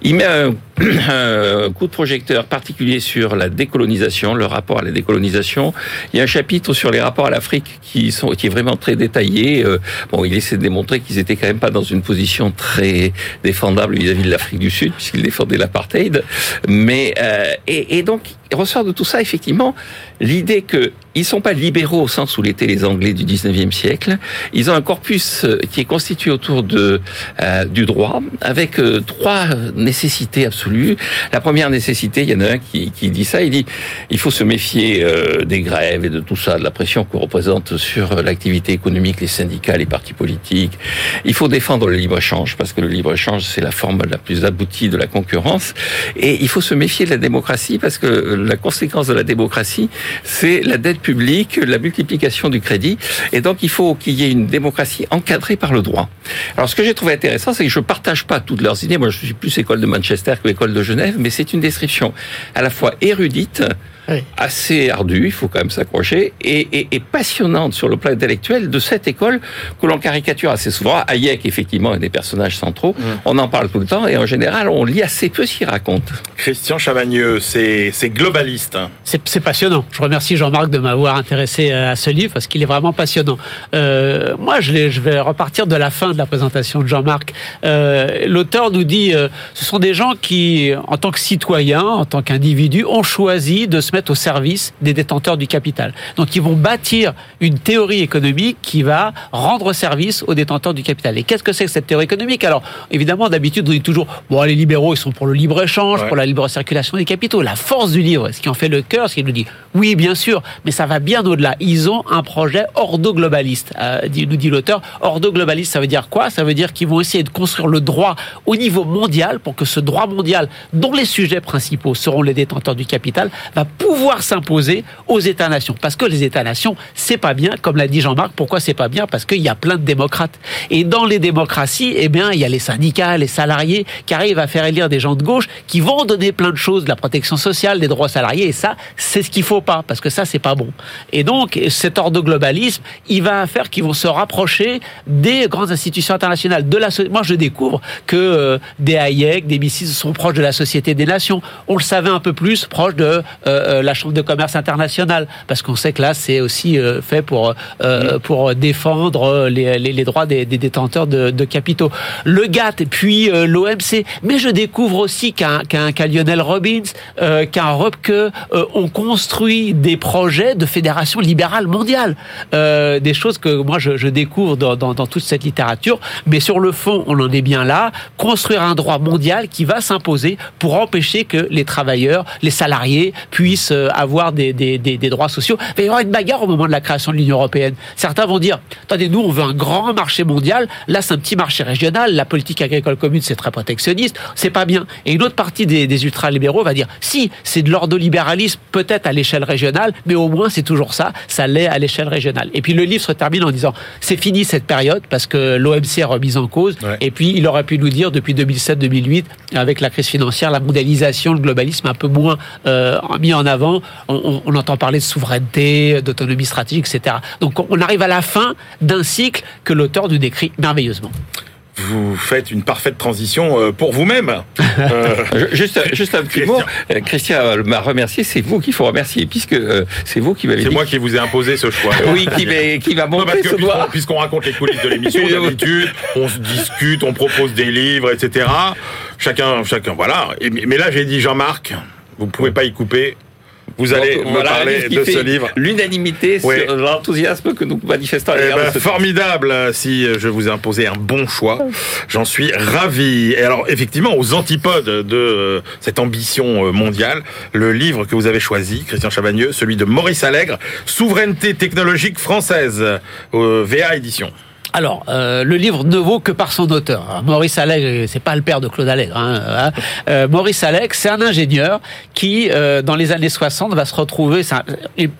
Il met un, coup de projecteur particulier sur la décolonisation, le rapport à la décolonisation. Il y a un chapitre sur les rapports à l'Afrique qui sont qui est vraiment très détaillé. Euh, bon, il essaie de démontrer qu'ils étaient quand même pas dans une position très défendable vis-à-vis de l'Afrique du Sud puisqu'ils défendaient l'apartheid. Mais euh, et, et donc il ressort de tout ça effectivement l'idée que ils sont pas libéraux au sens où l'étaient les Anglais du 19e siècle. Ils ont un corpus euh, qui est constitué autour de euh, du droit avec euh, trois nécessités absolues. La première nécessité, il y en a un qui, qui dit ça, il dit il faut se méfier des grèves et de tout ça, de la pression qu'on représente sur l'activité économique, les syndicats, les partis politiques. Il faut défendre le libre-échange parce que le libre-échange c'est la forme la plus aboutie de la concurrence et il faut se méfier de la démocratie parce que la conséquence de la démocratie, c'est la dette publique, la multiplication du crédit. Et donc, il faut qu'il y ait une démocratie encadrée par le droit. Alors, ce que j'ai trouvé intéressant, c'est que je partage pas toutes leurs idées. Moi, je suis plus école de Manchester que l'école de Genève, mais c'est une description à la fois érudite, Oui. assez ardue, il faut quand même s'accrocher, et, et- et passionnante sur le plan intellectuel de cette école que l'on caricature assez souvent. Hayek, effectivement, est des personnages centraux. On en parle tout le temps, et en général, on lit assez peu ce qu'il raconte. Christian Chavagneux, c'est globaliste. hein. C'est passionnant. Je remercie Jean-Marc de m'avoir intéressé à ce livre parce qu'il est vraiment passionnant. Euh, moi, je, vais repartir de la fin de la présentation de Jean-Marc. Euh, L'auteur nous dit, euh, ce sont des gens qui, en tant que citoyens, en tant qu'individus, ont choisi de se mettre au service des détenteurs du capital. Donc, ils vont bâtir une théorie économique qui va rendre service aux détenteurs du capital. Et qu'est-ce que c'est que cette théorie économique? Alors, évidemment, d'habitude, on dit toujours, bon, les libéraux, ils sont pour le libre-échange, Ouais. pour la libre circulation des capitaux. La force du livre, ce qui en fait le cœur, ce qui nous dit, oui, bien sûr, mais ça va bien au-delà. Ils ont un projet ordo-globaliste, euh, nous dit l'auteur. Ordo-globaliste, ça veut dire quoi? Ça veut dire qu'ils vont essayer de construire le droit au niveau mondial pour que ce droit mondial, dont les sujets principaux seront les détenteurs du capital, va pouvoir s'imposer aux États-nations. Parce que les États-nations, c'est pas bien, comme l'a dit Jean-Marc. Pourquoi c'est pas bien? Parce qu'il y a plein de démocrates. Et dans les démocraties, eh bien, il y a les syndicats, les salariés qui arrivent à faire élire des gens de gauche qui vont donner plein de choses, de la protection sociale, des droits salariés. Et ça, c'est ce qu'il faut pas, parce que ça, c'est pas bon. Et donc, cet ordre de globalisme, il va faire qu'ils vont se rapprocher des grandes institutions internationales. De la, moi, je découvre que euh, des Hayek, des Mises sont proches de la Société des Nations. On le savait un peu plus proche de euh, euh, la Chambre de commerce internationale, parce qu'on sait que là, c'est aussi euh, fait pour euh, pour défendre euh, les, les, les droits des, des détenteurs de, de capitaux. Le GATT et puis euh, l'OMC. Mais je découvre aussi qu'un qu'un qu'un Lionel Robbins, euh, qu'un Röpke euh, ont construit des projets de fédération libérale mondiale. Euh, des choses que moi je, je découvre dans, dans, dans toute cette littérature. Mais sur le fond, on en est bien là. Construire un droit mondial qui va s'imposer pour empêcher que les travailleurs, les salariés puissent euh, avoir des, des, des, des droits sociaux. Il va y avoir une bagarre au moment de la création de l'Union européenne. Certains vont dire, attendez, nous on veut un grand marché mondial. Là c'est un petit marché régional. La politique agricole commune c'est très protectionniste. C'est pas bien. Et une autre partie des, des ultralibéraux va dire, si c'est de l'ordolibéralisme peut-être à l'échelle régionale, mais au moins c'est toujours ça. Ça l'est à l'échelle régionale. Et puis le livre se termine en disant, c'est fini cette période parce que l'OMC est remise en cause. Ouais. Et puis il aurait pu nous dire depuis 2007-2008, avec la crise financière, la mondialisation, le globalisme un peu moins euh, mis en avant. On, on- on entend parler de souveraineté, d'autonomie stratégique, etc. Donc on- arrive à la fin d'un cycle que l'auteur nous décrit merveilleusement. Vous faites une parfaite transition euh, pour vous-même. Euh, Juste, juste un petit Christian. mot. Euh, Christian m'a remercié. C'est vous qu'il faut remercier, puisque c'est vous qui m'avez c'est moi qui vous ai imposé ce choix. Oui, qui va, qui va Non, parce montrer que ce puisqu'on, doigt. puisqu'on raconte les coulisses de l'émission, d'habitude, on se discute, on propose des livres, etc. Chacun, chacun, voilà. Mais là, j'ai dit Jean-Marc, vous pouvez pas y couper. Vous allez Donc, me voilà parler de ce livre. L'unanimité Oui. sur l'enthousiasme que nous manifestons Eh ben, formidable euh, si je vous ai imposé un bon choix. J'en suis ravi. Et alors, effectivement, aux antipodes de euh, cette ambition euh, mondiale, le livre que vous avez choisi, Christian Chavagneux, celui de Maurice Allègre, Souveraineté technologique française, euh, VA édition. Alors, euh, le livre ne vaut que par son auteur. Alors, Maurice Allègre, c'est pas le père de Claude Allègre. Hein, hein. Euh, Maurice Allègre, c'est un ingénieur qui, euh, dans les années 60, va se retrouver. C'est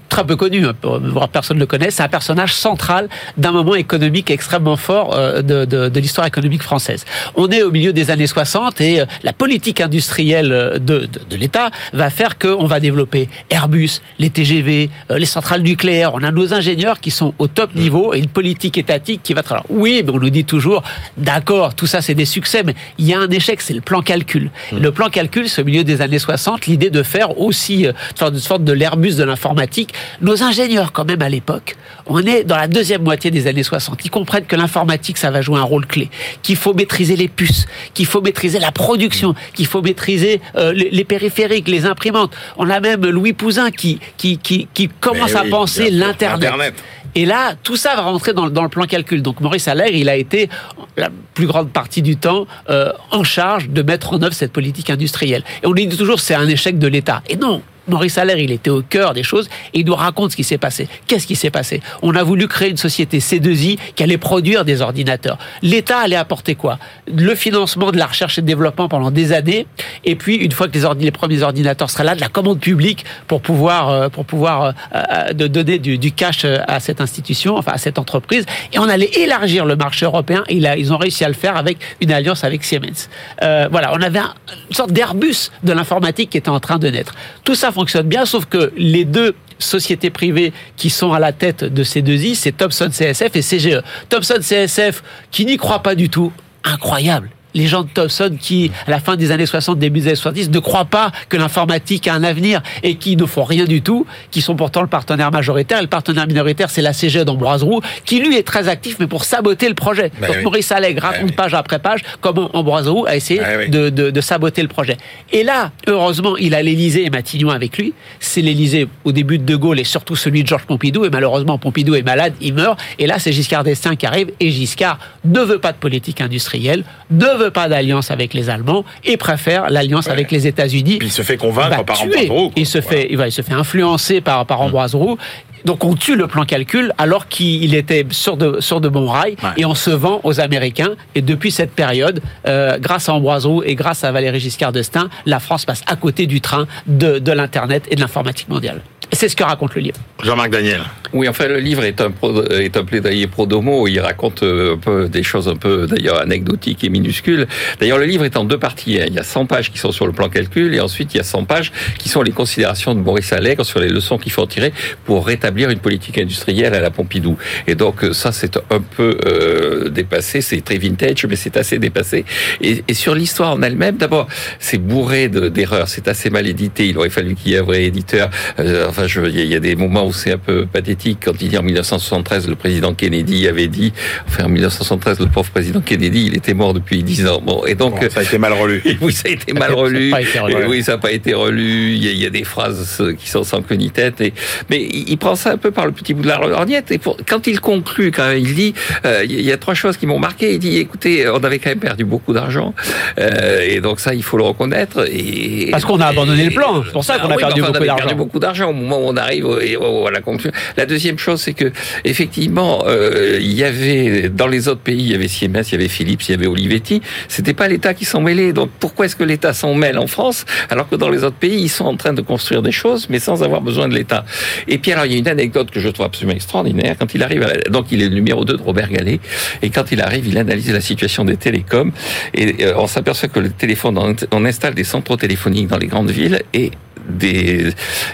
très peu connu, hein, voire personne ne le connaît. C'est un personnage central d'un moment économique extrêmement fort euh, de, de, de l'histoire économique française. On est au milieu des années 60 et euh, la politique industrielle euh, de, de, de l'État va faire qu'on va développer Airbus, les TGV, euh, les centrales nucléaires. On a nos ingénieurs qui sont au top niveau et une politique étatique qui va être. Alors, oui, mais on nous dit toujours, d'accord, tout ça c'est des succès, mais il y a un échec, c'est le plan calcul. Et le plan calcul, c'est au milieu des années 60, l'idée de faire aussi, euh, une sorte de l'Airbus de l'informatique. Nos ingénieurs, quand même, à l'époque, on est dans la deuxième moitié des années 60. Ils comprennent que l'informatique, ça va jouer un rôle clé, qu'il faut maîtriser les puces, qu'il faut maîtriser la production, qu'il faut maîtriser euh, les, les périphériques, les imprimantes. On a même Louis Pouzin qui, qui, qui, qui commence Mais à oui, penser l'Internet. Et là, tout ça va rentrer dans, le plan calcul. Donc Maurice Allègre, il a été la plus grande partie du temps euh, en charge de mettre en œuvre cette politique industrielle. Et on dit toujours c'est un échec de l'État. Et non. Maurice Allègre, il était au cœur des choses et il nous raconte ce qui s'est passé. Qu'est-ce qui s'est passé? On a voulu créer une société C2I qui allait produire des ordinateurs. L'État allait apporter quoi? Le financement de la recherche et de développement pendant des années, et puis une fois que les, premiers ordinateurs seraient là, de la commande publique pour pouvoir euh, pour pouvoir euh, euh, de donner du, cash à cette institution, enfin à cette entreprise, et on allait élargir le marché européen. Et a- ils ont réussi à le faire avec une alliance avec Siemens. Voilà, on avait un- une sorte d'Airbus de l'informatique qui était en train de naître. Tout ça fonctionne bien, sauf que les deux sociétés privées qui sont à la tête de ces deux I, c'est Thomson CSF et CGE. Thomson CSF qui n'y croit pas du tout, incroyable les gens de Thomson qui, à la fin des années 60, début des années 70, ne croient pas que l'informatique a un avenir et qui ne font rien du tout, qui sont pourtant le partenaire majoritaire. Le partenaire minoritaire, c'est la CGE d'Ambroise Roux, qui lui est très actif, mais pour saboter le projet. Bah Donc oui. Maurice Allègre Bah raconte oui. page après page comment Ambroise Roux a essayé Bah de, de- de saboter le projet. Et là, heureusement, il a l'Élysée et Matignon avec lui. C'est l'Élysée au début de De Gaulle et surtout celui de Georges Pompidou. Et malheureusement, Pompidou est malade, il meurt. Et là, c'est Giscard d'Estaing qui arrive. Et Giscard ne veut pas de politique industrielle, ne veut pas d'alliance avec les Allemands et préfère l'alliance Ouais. avec les États-Unis. Il se fait convaincre va par. Ambroise Roux. Il se fait, il va- il se fait influencer par, par Ambroise Roux. Donc on tue le plan calcul alors qu'il était sur de, sur de bons rails Ouais. et on se vend aux Américains. Et depuis cette période, euh, grâce à Ambroise Roux et grâce à Valéry Giscard d'Estaing, la France passe à côté du train de, de l'Internet et de l'informatique mondiale. Et C'est ce que raconte le livre. Jean-Marc Daniel. Oui, enfin, le livre est un, pro- est un plaidoyer pro domo. Il raconte euh, un peu des choses un peu, d'ailleurs, anecdotiques et minuscules. D'ailleurs, le livre est en deux parties. hein. Il y a 100 pages qui sont sur le plan calcul et ensuite il y a 100 pages qui sont les considérations de Maurice Allègre sur les leçons qu'il faut en tirer pour rétablir une politique industrielle à la Pompidou. Et donc, euh, ça, c'est un peu euh, dépassé. C'est très vintage, mais c'est assez dépassé. Et, et sur l'histoire en elle-même, d'abord, c'est bourré de- d'erreurs. C'est assez mal édité. Il aurait fallu qu'il y ait un vrai éditeur. Euh, enfin, je, il y a- y a des moments où c'est un peu pathétique quand il dit en 1973 le président Kennedy avait dit, enfin en 1973 le pauvre président Kennedy il était mort depuis 10 ans. Bon et donc Bon, ça a été mal relu. oui, ça a été mal a relu. été relu. Oui, ça n'a pas été relu. Il y, a, il y a des phrases qui sont sans queue ni tête. Et, mais il prend ça un peu par le petit bout de la lorgnette. Et pour, quand il conclut, quand même, il dit, euh, il y a trois choses qui m'ont marqué. Il dit, écoutez, on avait quand même perdu beaucoup d'argent. Euh, et donc ça, il faut le reconnaître. Et, Parce qu'on a abandonné le plan. C'est pour ça qu'on a Ah oui, perdu enfin, beaucoup on avait d'argent. perdu beaucoup d'argent moment où on arrive à la conclusion. La deuxième chose, c'est que effectivement, euh, il y avait dans les autres pays, il y avait Siemens, il y avait Philips, il y avait Olivetti. C'était pas l'État qui s'en mêlait. Donc pourquoi est-ce que l'État s'en mêle en France alors que dans les autres pays, ils sont en train de construire des choses, mais sans avoir besoin de l'État? Et puis alors, il y a une anecdote que je trouve absolument extraordinaire. Quand il arrive, à la- donc il est le numéro 2 de Robert Gallet, et quand il arrive, il analyse la situation des télécoms, et euh, on s'aperçoit que le téléphone, on- on installe des centraux téléphoniques dans les grandes villes, et des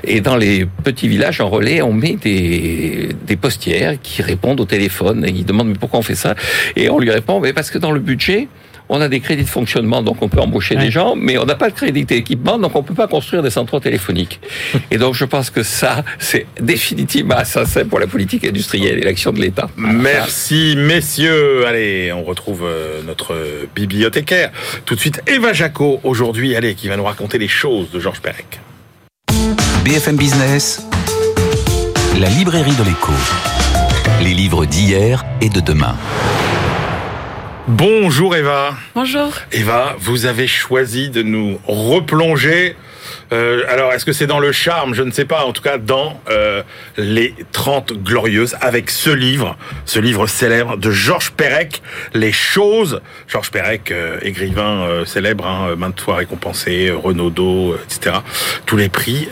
et dans les petits villages en relais on met des des postières qui répondent au téléphone et ils demandent mais pourquoi on fait ça? Et on lui répond mais parce que dans le budget on a des crédits de fonctionnement, donc on peut embaucher Ouais. des gens, mais on n'a pas de crédit d'équipement, donc on peut pas construire des centraux téléphoniques. et donc je pense que ça, c'est définitivement assassin pour la politique industrielle et l'action de l'État. Merci messieurs. Allez, on retrouve euh, notre bibliothécaire. Tout de suite, Eva Jaco, aujourd'hui, allez, qui va nous raconter les choses de Georges Perec. BFM Business, la librairie de l'écho. Les livres d'hier et de demain. Bonjour Eva. Bonjour. Eva, vous avez choisi de nous replonger. Euh, alors, est-ce que c'est dans le charme? Je ne sais pas. En tout cas, dans euh, les 30 glorieuses, avec ce livre, ce livre célèbre de Georges Perec, Les choses. Georges Perec, euh, écrivain célèbre, hein, maintes fois récompensé, Renaudot, etc. Tous les prix.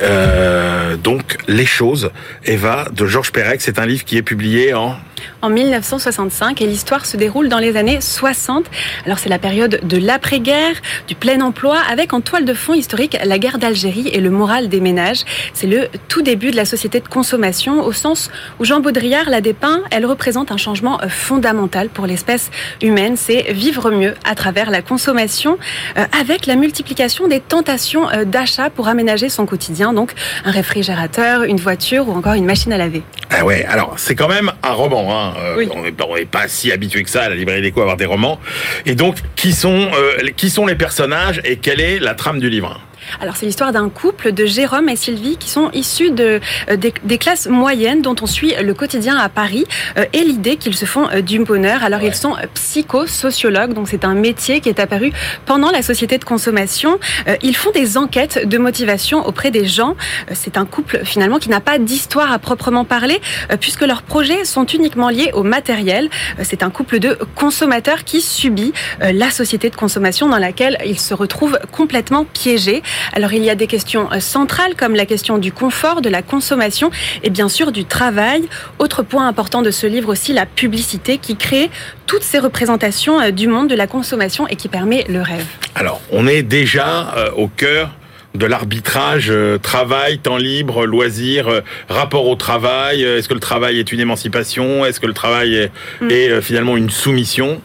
Donc, Les choses, Eva, de Georges Perec, c'est un livre qui est publié en... En 1965, et l'histoire se déroule dans les années 60. Alors c'est la période de l'après-guerre, du plein emploi, avec en toile de fond historique la guerre d'Algérie et le moral des ménages. C'est le tout début de la société de consommation, au sens où Jean Baudrillard l'a dépeint. Elle représente un changement euh, fondamental pour l'espèce humaine. C'est vivre mieux à travers la consommation, euh, avec la multiplication des tentations euh, d'achat pour aménager son quotidien. Donc un réfrigérateur, une voiture ou encore une machine à laver. Ah ouais, alors c'est quand même un roman. Hein. Euh, Oui. On n'est pas, on n'est pas si habitué que ça à la librairie d'écho à avoir des romans. Et donc, qui sont, euh, qui sont les personnages et quelle est la trame du livre? Alors c'est l'histoire d'un couple de Jérôme et Sylvie qui sont issus de, euh, des, des classes moyennes dont on suit le quotidien à Paris euh, et l'idée qu'ils se font euh, du bonheur. Alors Ouais. ils sont psychosociologues, donc c'est un métier qui est apparu pendant la société de consommation. Euh, Ils font des enquêtes de motivation auprès des gens. Euh, C'est un couple finalement qui n'a pas d'histoire à proprement parler euh, puisque leurs projets sont uniquement liés au matériel. Euh, C'est un couple de consommateurs qui subit euh, la société de consommation dans laquelle ils se retrouvent complètement piégés. Alors il y a des questions euh, centrales comme la question du confort, de la consommation et bien sûr du travail. Autre point important de ce livre aussi, la publicité qui crée toutes ces représentations euh, du monde de la consommation et qui permet le rêve. Alors, on est déjà euh, au cœur de l'arbitrage euh, travail, temps libre, loisir, euh, rapport au travail. Est-ce que le travail est une émancipation? Est-ce que le travail est, Mm. est, finalement une soumission?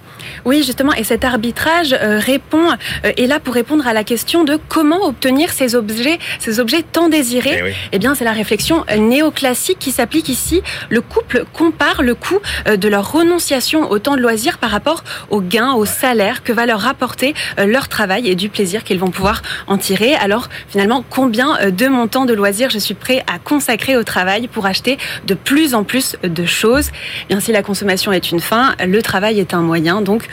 Oui, justement, et cet arbitrage euh, répond euh, est là pour répondre à la question de comment obtenir ces objets, ces objets tant désirés. Eh oui. Eh bien, c'est la réflexion néoclassique qui s'applique ici. Le couple compare le coût euh, de leur renonciation au temps de loisir par rapport au gain, au salaire que va leur rapporter leur travail et du plaisir qu'ils vont pouvoir en tirer. Alors, finalement, combien de mon temps de loisir je suis prêt à consacrer au travail pour acheter de plus en plus de choses? Eh Bien, si la consommation est une fin, le travail est un moyen. Donc,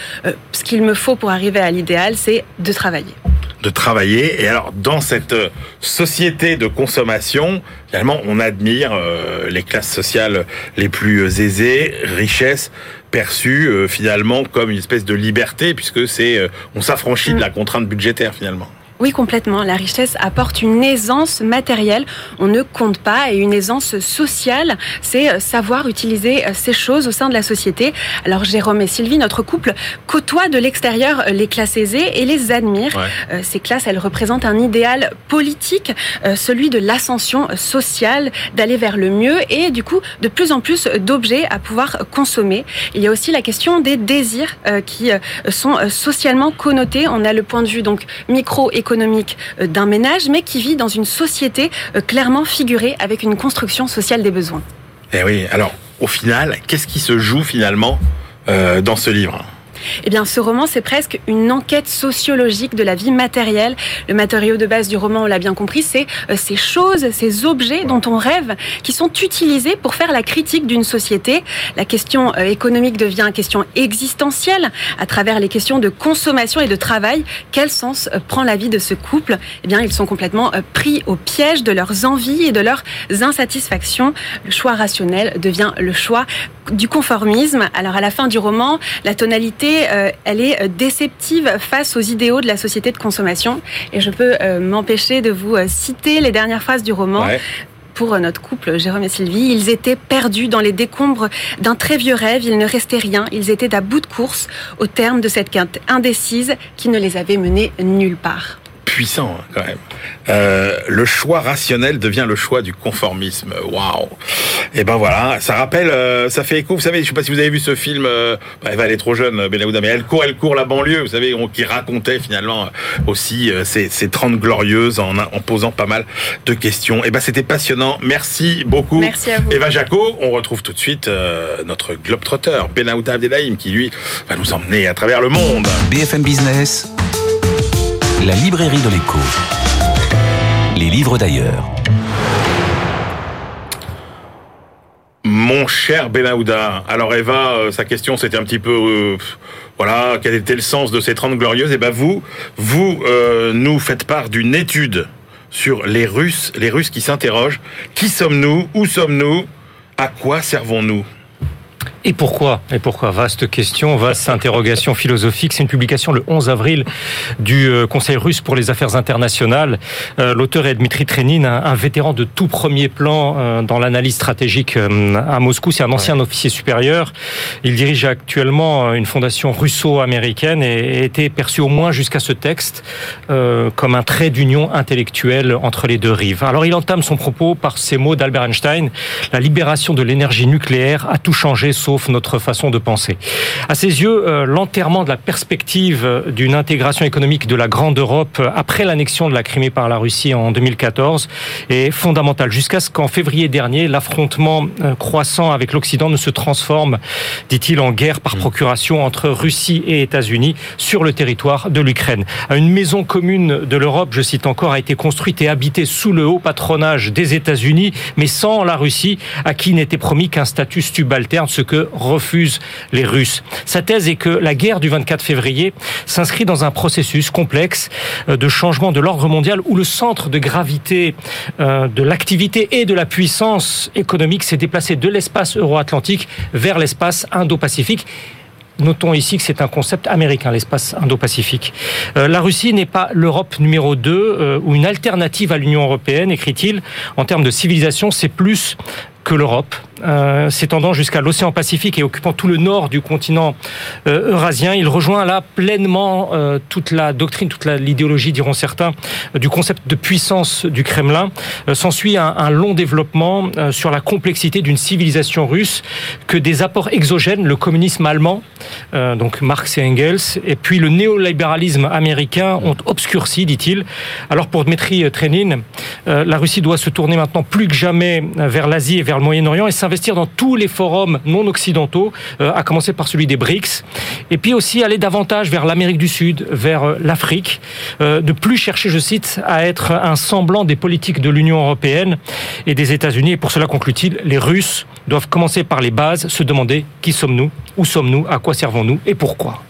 ce qu'il me faut pour arriver à l'idéal, c'est de travailler. de travailler. Et alors, dans cette euh, société de consommation, finalement, on admire euh, les classes sociales les plus euh, aisées, richesses perçues euh, finalement comme une espèce de liberté, puisque c'est euh, on s'affranchit de la contrainte budgétaire finalement. Oui, complètement. La richesse apporte une aisance matérielle. On ne compte pas et une aisance sociale, c'est euh, savoir utiliser euh, ces choses au sein de la société. Alors Jérôme et Sylvie, notre couple, côtoient de l'extérieur euh, les classes aisées et les. Ouais. Euh, Ces classes, elles représentent un idéal politique, celui de l'ascension sociale, d'aller vers le mieux et du coup de plus en plus d'objets à pouvoir consommer. Il y a aussi la question des désirs qui sont socialement connotés. On a le point de vue donc microéconomique euh, d'un ménage, mais qui vit dans une société euh, clairement figurée avec une construction sociale des besoins. Et oui, alors au final, qu'est-ce qui se joue finalement euh, dans ce livre? Eh bien, ce roman, c'est presque une enquête sociologique de la vie matérielle. Le matériau de base du roman, on l'a bien compris, c'est euh, ces choses, ces objets dont on rêve, qui sont utilisés pour faire la critique d'une société. La question euh, économique devient une question existentielle à travers les questions de consommation et de travail. Quel sens euh, prend la vie de ce couple? Eh bien, ils sont complètement pris au piège de leurs envies et de leurs insatisfactions. Le choix rationnel devient le choix du conformisme. Alors, à la fin du roman, la tonalité, euh, elle est euh, déceptive face aux idéaux de la société de consommation. Et je peux euh, m'empêcher de vous citer les dernières phrases du roman. Ouais. Pour notre couple, Jérôme et Sylvie, ils étaient perdus dans les décombres d'un très vieux rêve. Il ne restait rien. Ils étaient à bout de course au terme de cette quinte indécise qui ne les avait menés nulle part. Puissant hein, quand même. Euh, le choix rationnel devient le choix du conformisme. Waouh. Et ben voilà, ça rappelle, euh, ça fait écho. Vous savez, je sais pas si vous avez vu ce film. Euh, bah, Eva, elle est trop jeune, Benahouda, mais elle court, elle court la banlieue. Vous savez, on- qui racontait finalement euh, aussi euh, ces, ces 30 glorieuses en, en posant pas mal de questions. Et ben c'était passionnant. Merci beaucoup. Merci à vous. Eva Jaco, on retrouve tout de suite euh, notre globetrotter Benahouda Abdelhaim qui lui va nous emmener à travers le monde. BFM Business, la librairie de l'écho. Les livres d'ailleurs. Mon cher Benahouda, alors Eva, euh, sa question c'était un petit peu, euh, voilà, quel était le sens de ces 30 glorieuses? Et ben vous, vous euh, nous faites part d'une étude sur les Russes, les Russes qui s'interrogent, qui sommes-nous, où sommes-nous, à quoi servons-nous? Et pourquoi Et pourquoi Vaste question, vaste interrogation philosophique. C'est une publication le 11 avril du euh, Conseil russe pour les affaires internationales. Euh, L'auteur est Dmitri Trenin, un, vétéran de tout premier plan euh, dans l'analyse stratégique à Moscou. C'est un ancien officier supérieur. Il dirige actuellement une fondation russo-américaine et, était perçu au moins jusqu'à ce texte comme un trait d'union intellectuelle entre les deux rives. Alors il entame son propos par ces mots d'Albert Einstein la libération de l'énergie nucléaire a tout changé sauf notre façon de penser. À ses yeux, euh, l'enterrement de la perspective euh, d'une intégration économique de la grande Europe euh, après l'annexion de la Crimée par la Russie en 2014 est fondamental jusqu'à ce qu'en février dernier, l'affrontement croissant avec l'Occident ne se transforme, dit-il, en guerre par procuration entre Russie et États-Unis sur le territoire de l'Ukraine. Une maison commune de l'Europe, je cite encore, a été construite et habitée sous le haut patronage des États-Unis, mais sans la Russie, à qui n'était promis qu'un statut subalterne, ce que refusent les Russes. Sa thèse est que la guerre du 24 février s'inscrit dans un processus complexe euh, de changement de l'ordre mondial où le centre de gravité euh, de l'activité et de la puissance économique s'est déplacé de l'espace euro-atlantique vers l'espace indo-pacifique. Notons ici que c'est un concept américain, l'espace indo-pacifique. Euh, la Russie n'est pas l'Europe numéro 2 euh, ou une alternative à l'Union européenne, écrit-il. En termes de civilisation, c'est plus que l'Europe. Euh, s'étendant jusqu'à l'océan Pacifique et occupant tout le nord du continent euh, eurasien. Il rejoint là pleinement euh, toute la doctrine, toute l'idéologie, diront certains, du concept de puissance du Kremlin. S'ensuit un, un, long développement sur la complexité d'une civilisation russe que des apports exogènes, le communisme allemand, donc Marx et Engels, et puis le néolibéralisme américain ont obscurci, dit-il. Alors pour Dmitri Trenin, la Russie doit se tourner maintenant plus que jamais vers l'Asie et vers le Moyen-Orient et s'investir dans tous les forums non occidentaux, euh, à commencer par celui des BRICS, et puis aussi aller davantage vers l'Amérique du Sud, vers euh, l'Afrique, euh, de plus chercher, je cite, à être un semblant des politiques de l'Union européenne et des États-Unis. Et pour cela, conclut-il, les Russes doivent commencer par les bases, se demander qui sommes-nous, où sommes-nous, à quoi servons-nous et pourquoi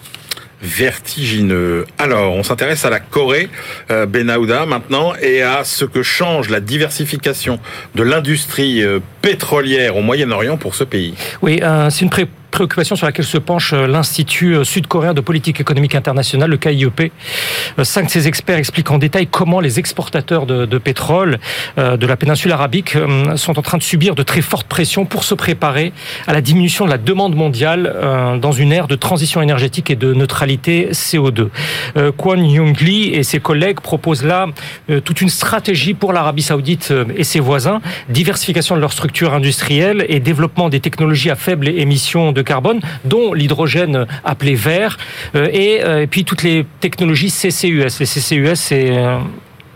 vertigineux. Alors, on s'intéresse à la Corée, euh, Benahouda maintenant, et à ce que change la diversification de l'industrie euh, pétrolière au Moyen-Orient pour ce pays. Oui, euh, c'est une pré préoccupation sur laquelle se penche euh, l'Institut euh, sud-coréen de politique économique internationale, le KIEP. Euh, cinq de ses experts expliquent en détail comment les exportateurs de, pétrole de la péninsule arabique sont en train de subir de très fortes pressions pour se préparer à la diminution de la demande mondiale dans une ère de transition énergétique et de neutralité CO2. Kwon Young-lee et ses collègues proposent là toute une stratégie pour l'Arabie saoudite et ses voisins, diversification de leur structure industrielle et développement des technologies à faible émission de carbone, dont l'hydrogène appelé vert, euh, euh, et, puis toutes les technologies CCUS. Les CCUS, c'est euh,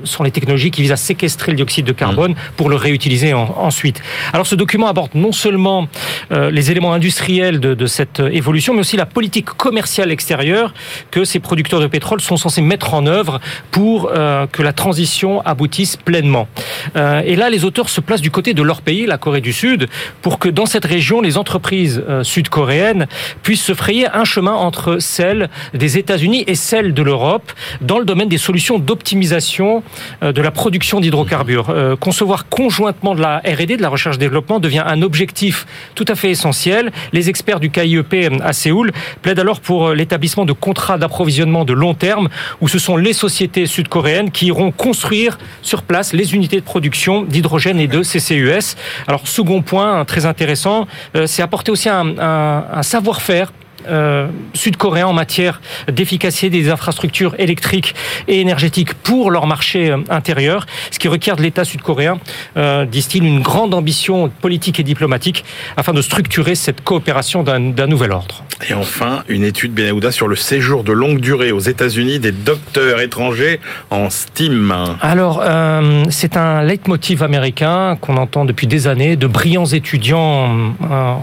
sont les technologies qui visent à séquestrer le dioxyde de carbone mmh. pour le réutiliser ensuite. Alors ce document aborde non seulement les éléments industriels de, cette évolution, mais aussi la politique commerciale extérieure que ces producteurs de pétrole sont censés mettre en œuvre pour que la transition aboutisse pleinement. Euh, et là, les auteurs se placent du côté de leur pays, la Corée du Sud, pour que dans cette région, les entreprises euh, sud-coréennes puissent se frayer un chemin entre celles des États-Unis et celles de l'Europe dans le domaine des solutions d'optimisation euh, de la production d'hydrocarbures. Concevoir conjointement de la R&D, de la recherche-développement, devient un objectif tout à fait essentiel. Les experts du KIEP à Séoul plaident alors pour l'établissement de contrats d'approvisionnement de long terme où ce sont les sociétés sud-coréennes qui iront construire sur place les unités de production d'hydrogène et de CCUS. Alors, second point très intéressant, euh, c'est apporter aussi un, un savoir-faire euh, sud-coréens en matière d'efficacité des infrastructures électriques et énergétiques pour leur marché euh, intérieur, ce qui requiert de l'État sud-coréen, euh, disent-ils, une grande ambition politique et diplomatique afin de structurer cette coopération d'un nouvel ordre. Et enfin, une étude Benahouda sur le séjour de longue durée aux États-Unis des docteurs étrangers en STEAM. Alors, euh, c'est un leitmotiv américain qu'on entend depuis des années, de brillants étudiants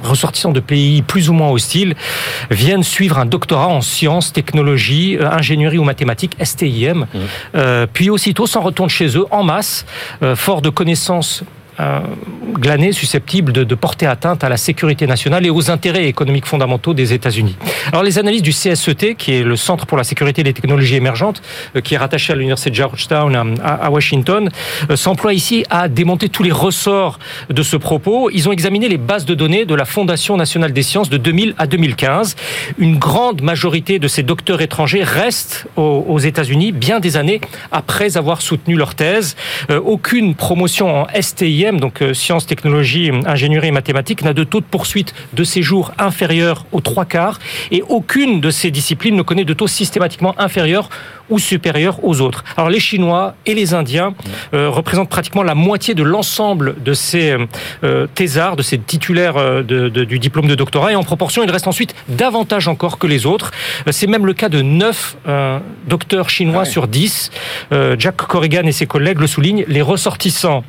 ressortissants de pays plus ou moins hostiles viennent suivre un doctorat en sciences, technologies, euh, ingénierie ou mathématiques, STIM, mmh. euh, puis aussitôt s'en retournent chez eux en masse, euh, fort de connaissances euh, glané susceptible de, porter atteinte à la sécurité nationale et aux intérêts économiques fondamentaux des États-Unis. Alors les analyses du CSET, qui est le Centre pour la sécurité des technologies émergentes, euh, qui est rattaché à l'université de Georgetown à, à Washington, euh, s'emploie ici à démonter tous les ressorts de ce propos. Ils ont examiné les bases de données de la Fondation nationale des sciences de 2000 à 2015. Une grande majorité de ces docteurs étrangers restent aux, aux États-Unis bien des années après avoir soutenu leur thèse. Euh, aucune promotion en STI donc euh, sciences, technologies, ingénierie et mathématiques, n'a de taux de poursuite de séjour inférieur aux trois quarts et aucune de ces disciplines ne connaît de taux systématiquement inférieur ou supérieur aux autres. Alors les Chinois et les Indiens euh, représentent pratiquement la moitié de l'ensemble de ces euh, thésards, de ces titulaires euh, de, de, du diplôme de doctorat, et en proportion, il reste ensuite davantage encore que les autres. C'est même le cas de 9 euh, docteurs chinois sur 10. Jack Corrigan et ses collègues le soulignent, les ressortissants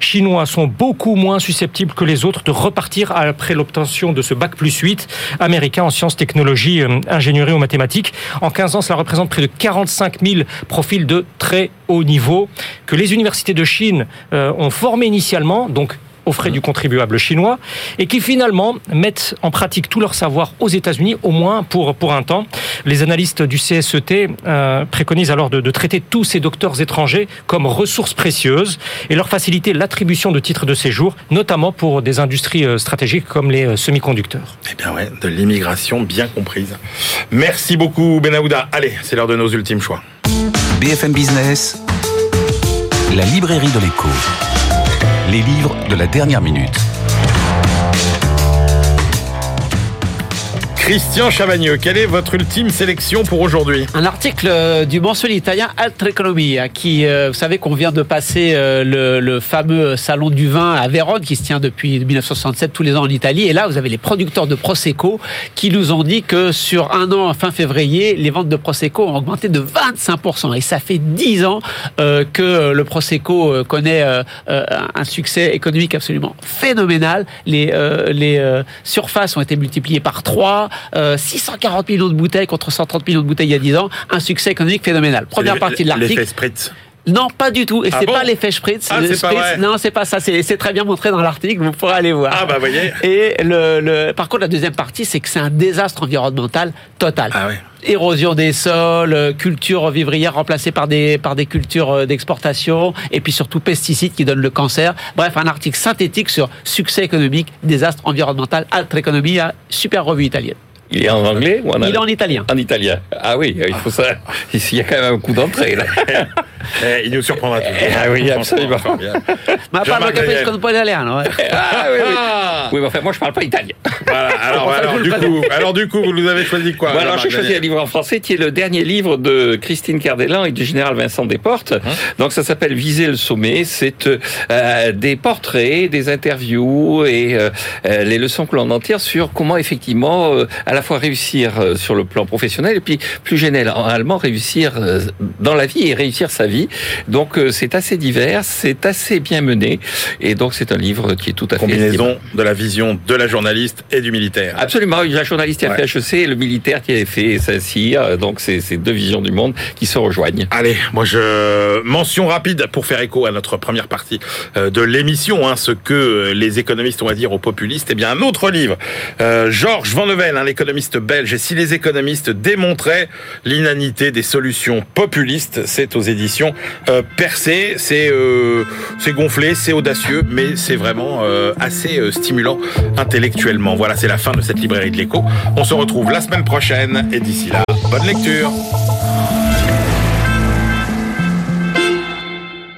chinois sont beaucoup moins susceptibles que les autres de repartir après l'obtention de ce bac plus 8 américain en sciences, technologies, ingénierie ou mathématiques. En 15 ans, cela représente près de 45 5000 profils de très haut niveau que les universités de Chine euh, ont formé initialement, donc aux frais du contribuable chinois, et qui finalement mettent en pratique tout leur savoir aux États-Unis, au moins pour, pour un temps. Les analystes du CSET euh, préconisent alors de, de, traiter tous ces docteurs étrangers comme ressources précieuses et leur faciliter l'attribution de titres de séjour, notamment pour des industries euh, stratégiques comme les euh, semi-conducteurs. Eh bien ouais, de l'immigration bien comprise. Merci beaucoup Benahouda. Allez, c'est l'heure de nos ultimes choix. BFM Business, la librairie de l'écho les livres de la dernière minute. Christian Chavagneux, quelle est votre ultime sélection pour aujourd'hui? Un article euh, du mensuel italien Altre Economia, qui, euh, vous savez qu'on vient de passer euh, le, le fameux salon du vin à Vérone, qui se tient depuis 1967 tous les ans en Italie. Et là, vous avez les producteurs de Prosecco qui nous ont dit que sur un an, fin février, les ventes de Prosecco ont augmenté de 25%. Et ça fait 10 ans que le Prosecco connaît un succès économique absolument phénoménal. Les, les surfaces ont été multipliées par 3, euh, 640 millions de bouteilles contre 130 millions de bouteilles il y a 10 ans, un succès économique phénoménal. Première partie de l'article. L'effet Spritz. Non, pas du tout. Et Ah c'est bon pas l'effet Spritz. Ah, Le pas Spritz, vrai. non, c'est pas ça. C'est très bien montré dans l'article. Vous pourrez aller voir. Ah bah voyez. Et le, le, par contre, la deuxième partie, c'est que c'est un désastre environnemental total. Ah. Érosion des sols, euh, cultures vivrières remplacées par des, par des cultures euh, d'exportation, et puis surtout pesticides qui donnent le cancer. Bref, un article synthétique sur succès économique, désastre environnemental, altre Economia, super revue italienne. Il est en anglais ou en Il est en italien. En italien. Ah oui, il faut ça. Ici, il y a quand même un coup d'entrée, là. Eh, il nous surprendra toujours. Ah oui, absolument. Ma Daniel. capisco un po' italiano. eh. Ah oui, oui. Ah Oui, mais enfin, moi, je parle pas italien. Voilà, alors, du coup, alors du coup, vous nous avez choisi quoi Bon, alors, j'ai choisi un livre en français qui est le dernier livre de Christine Cardellan et du général Vincent Desportes. Donc, ça s'appelle Viser le sommet. C'est euh, des portraits, des interviews et euh, euh, les leçons que l'on en tire sur comment, effectivement, euh, à la fois réussir euh, sur le plan professionnel et puis, plus généralement, réussir euh, dans la vie et réussir sa vie. Donc, euh, c'est assez divers, c'est assez bien mené. Et donc, c'est un livre qui est tout à fait... Combinaison de la vision de la journaliste et du militaire. Absolument, la journaliste qui a Ouais. fait HEC et le militaire qui avait fait SACIR, donc c'est ces deux visions du monde qui se rejoignent. Allez, moi je mention rapide pour faire écho à notre première partie euh, de l'émission, hein, ce que euh, les économistes ont à dire aux populistes. Eh bien, un autre livre, euh, Georges Van Nevel, hein, l'économiste belge. Et si les économistes démontraient l'inanité des solutions populistes, c'est aux éditions euh, Percé. C'est euh, c'est gonflé, c'est audacieux, mais c'est vraiment euh, assez stimulant intellectuellement. Voilà, c'est la fin de cette librairie de l'écho. On se retrouve la semaine prochaine et d'ici là, bonne lecture.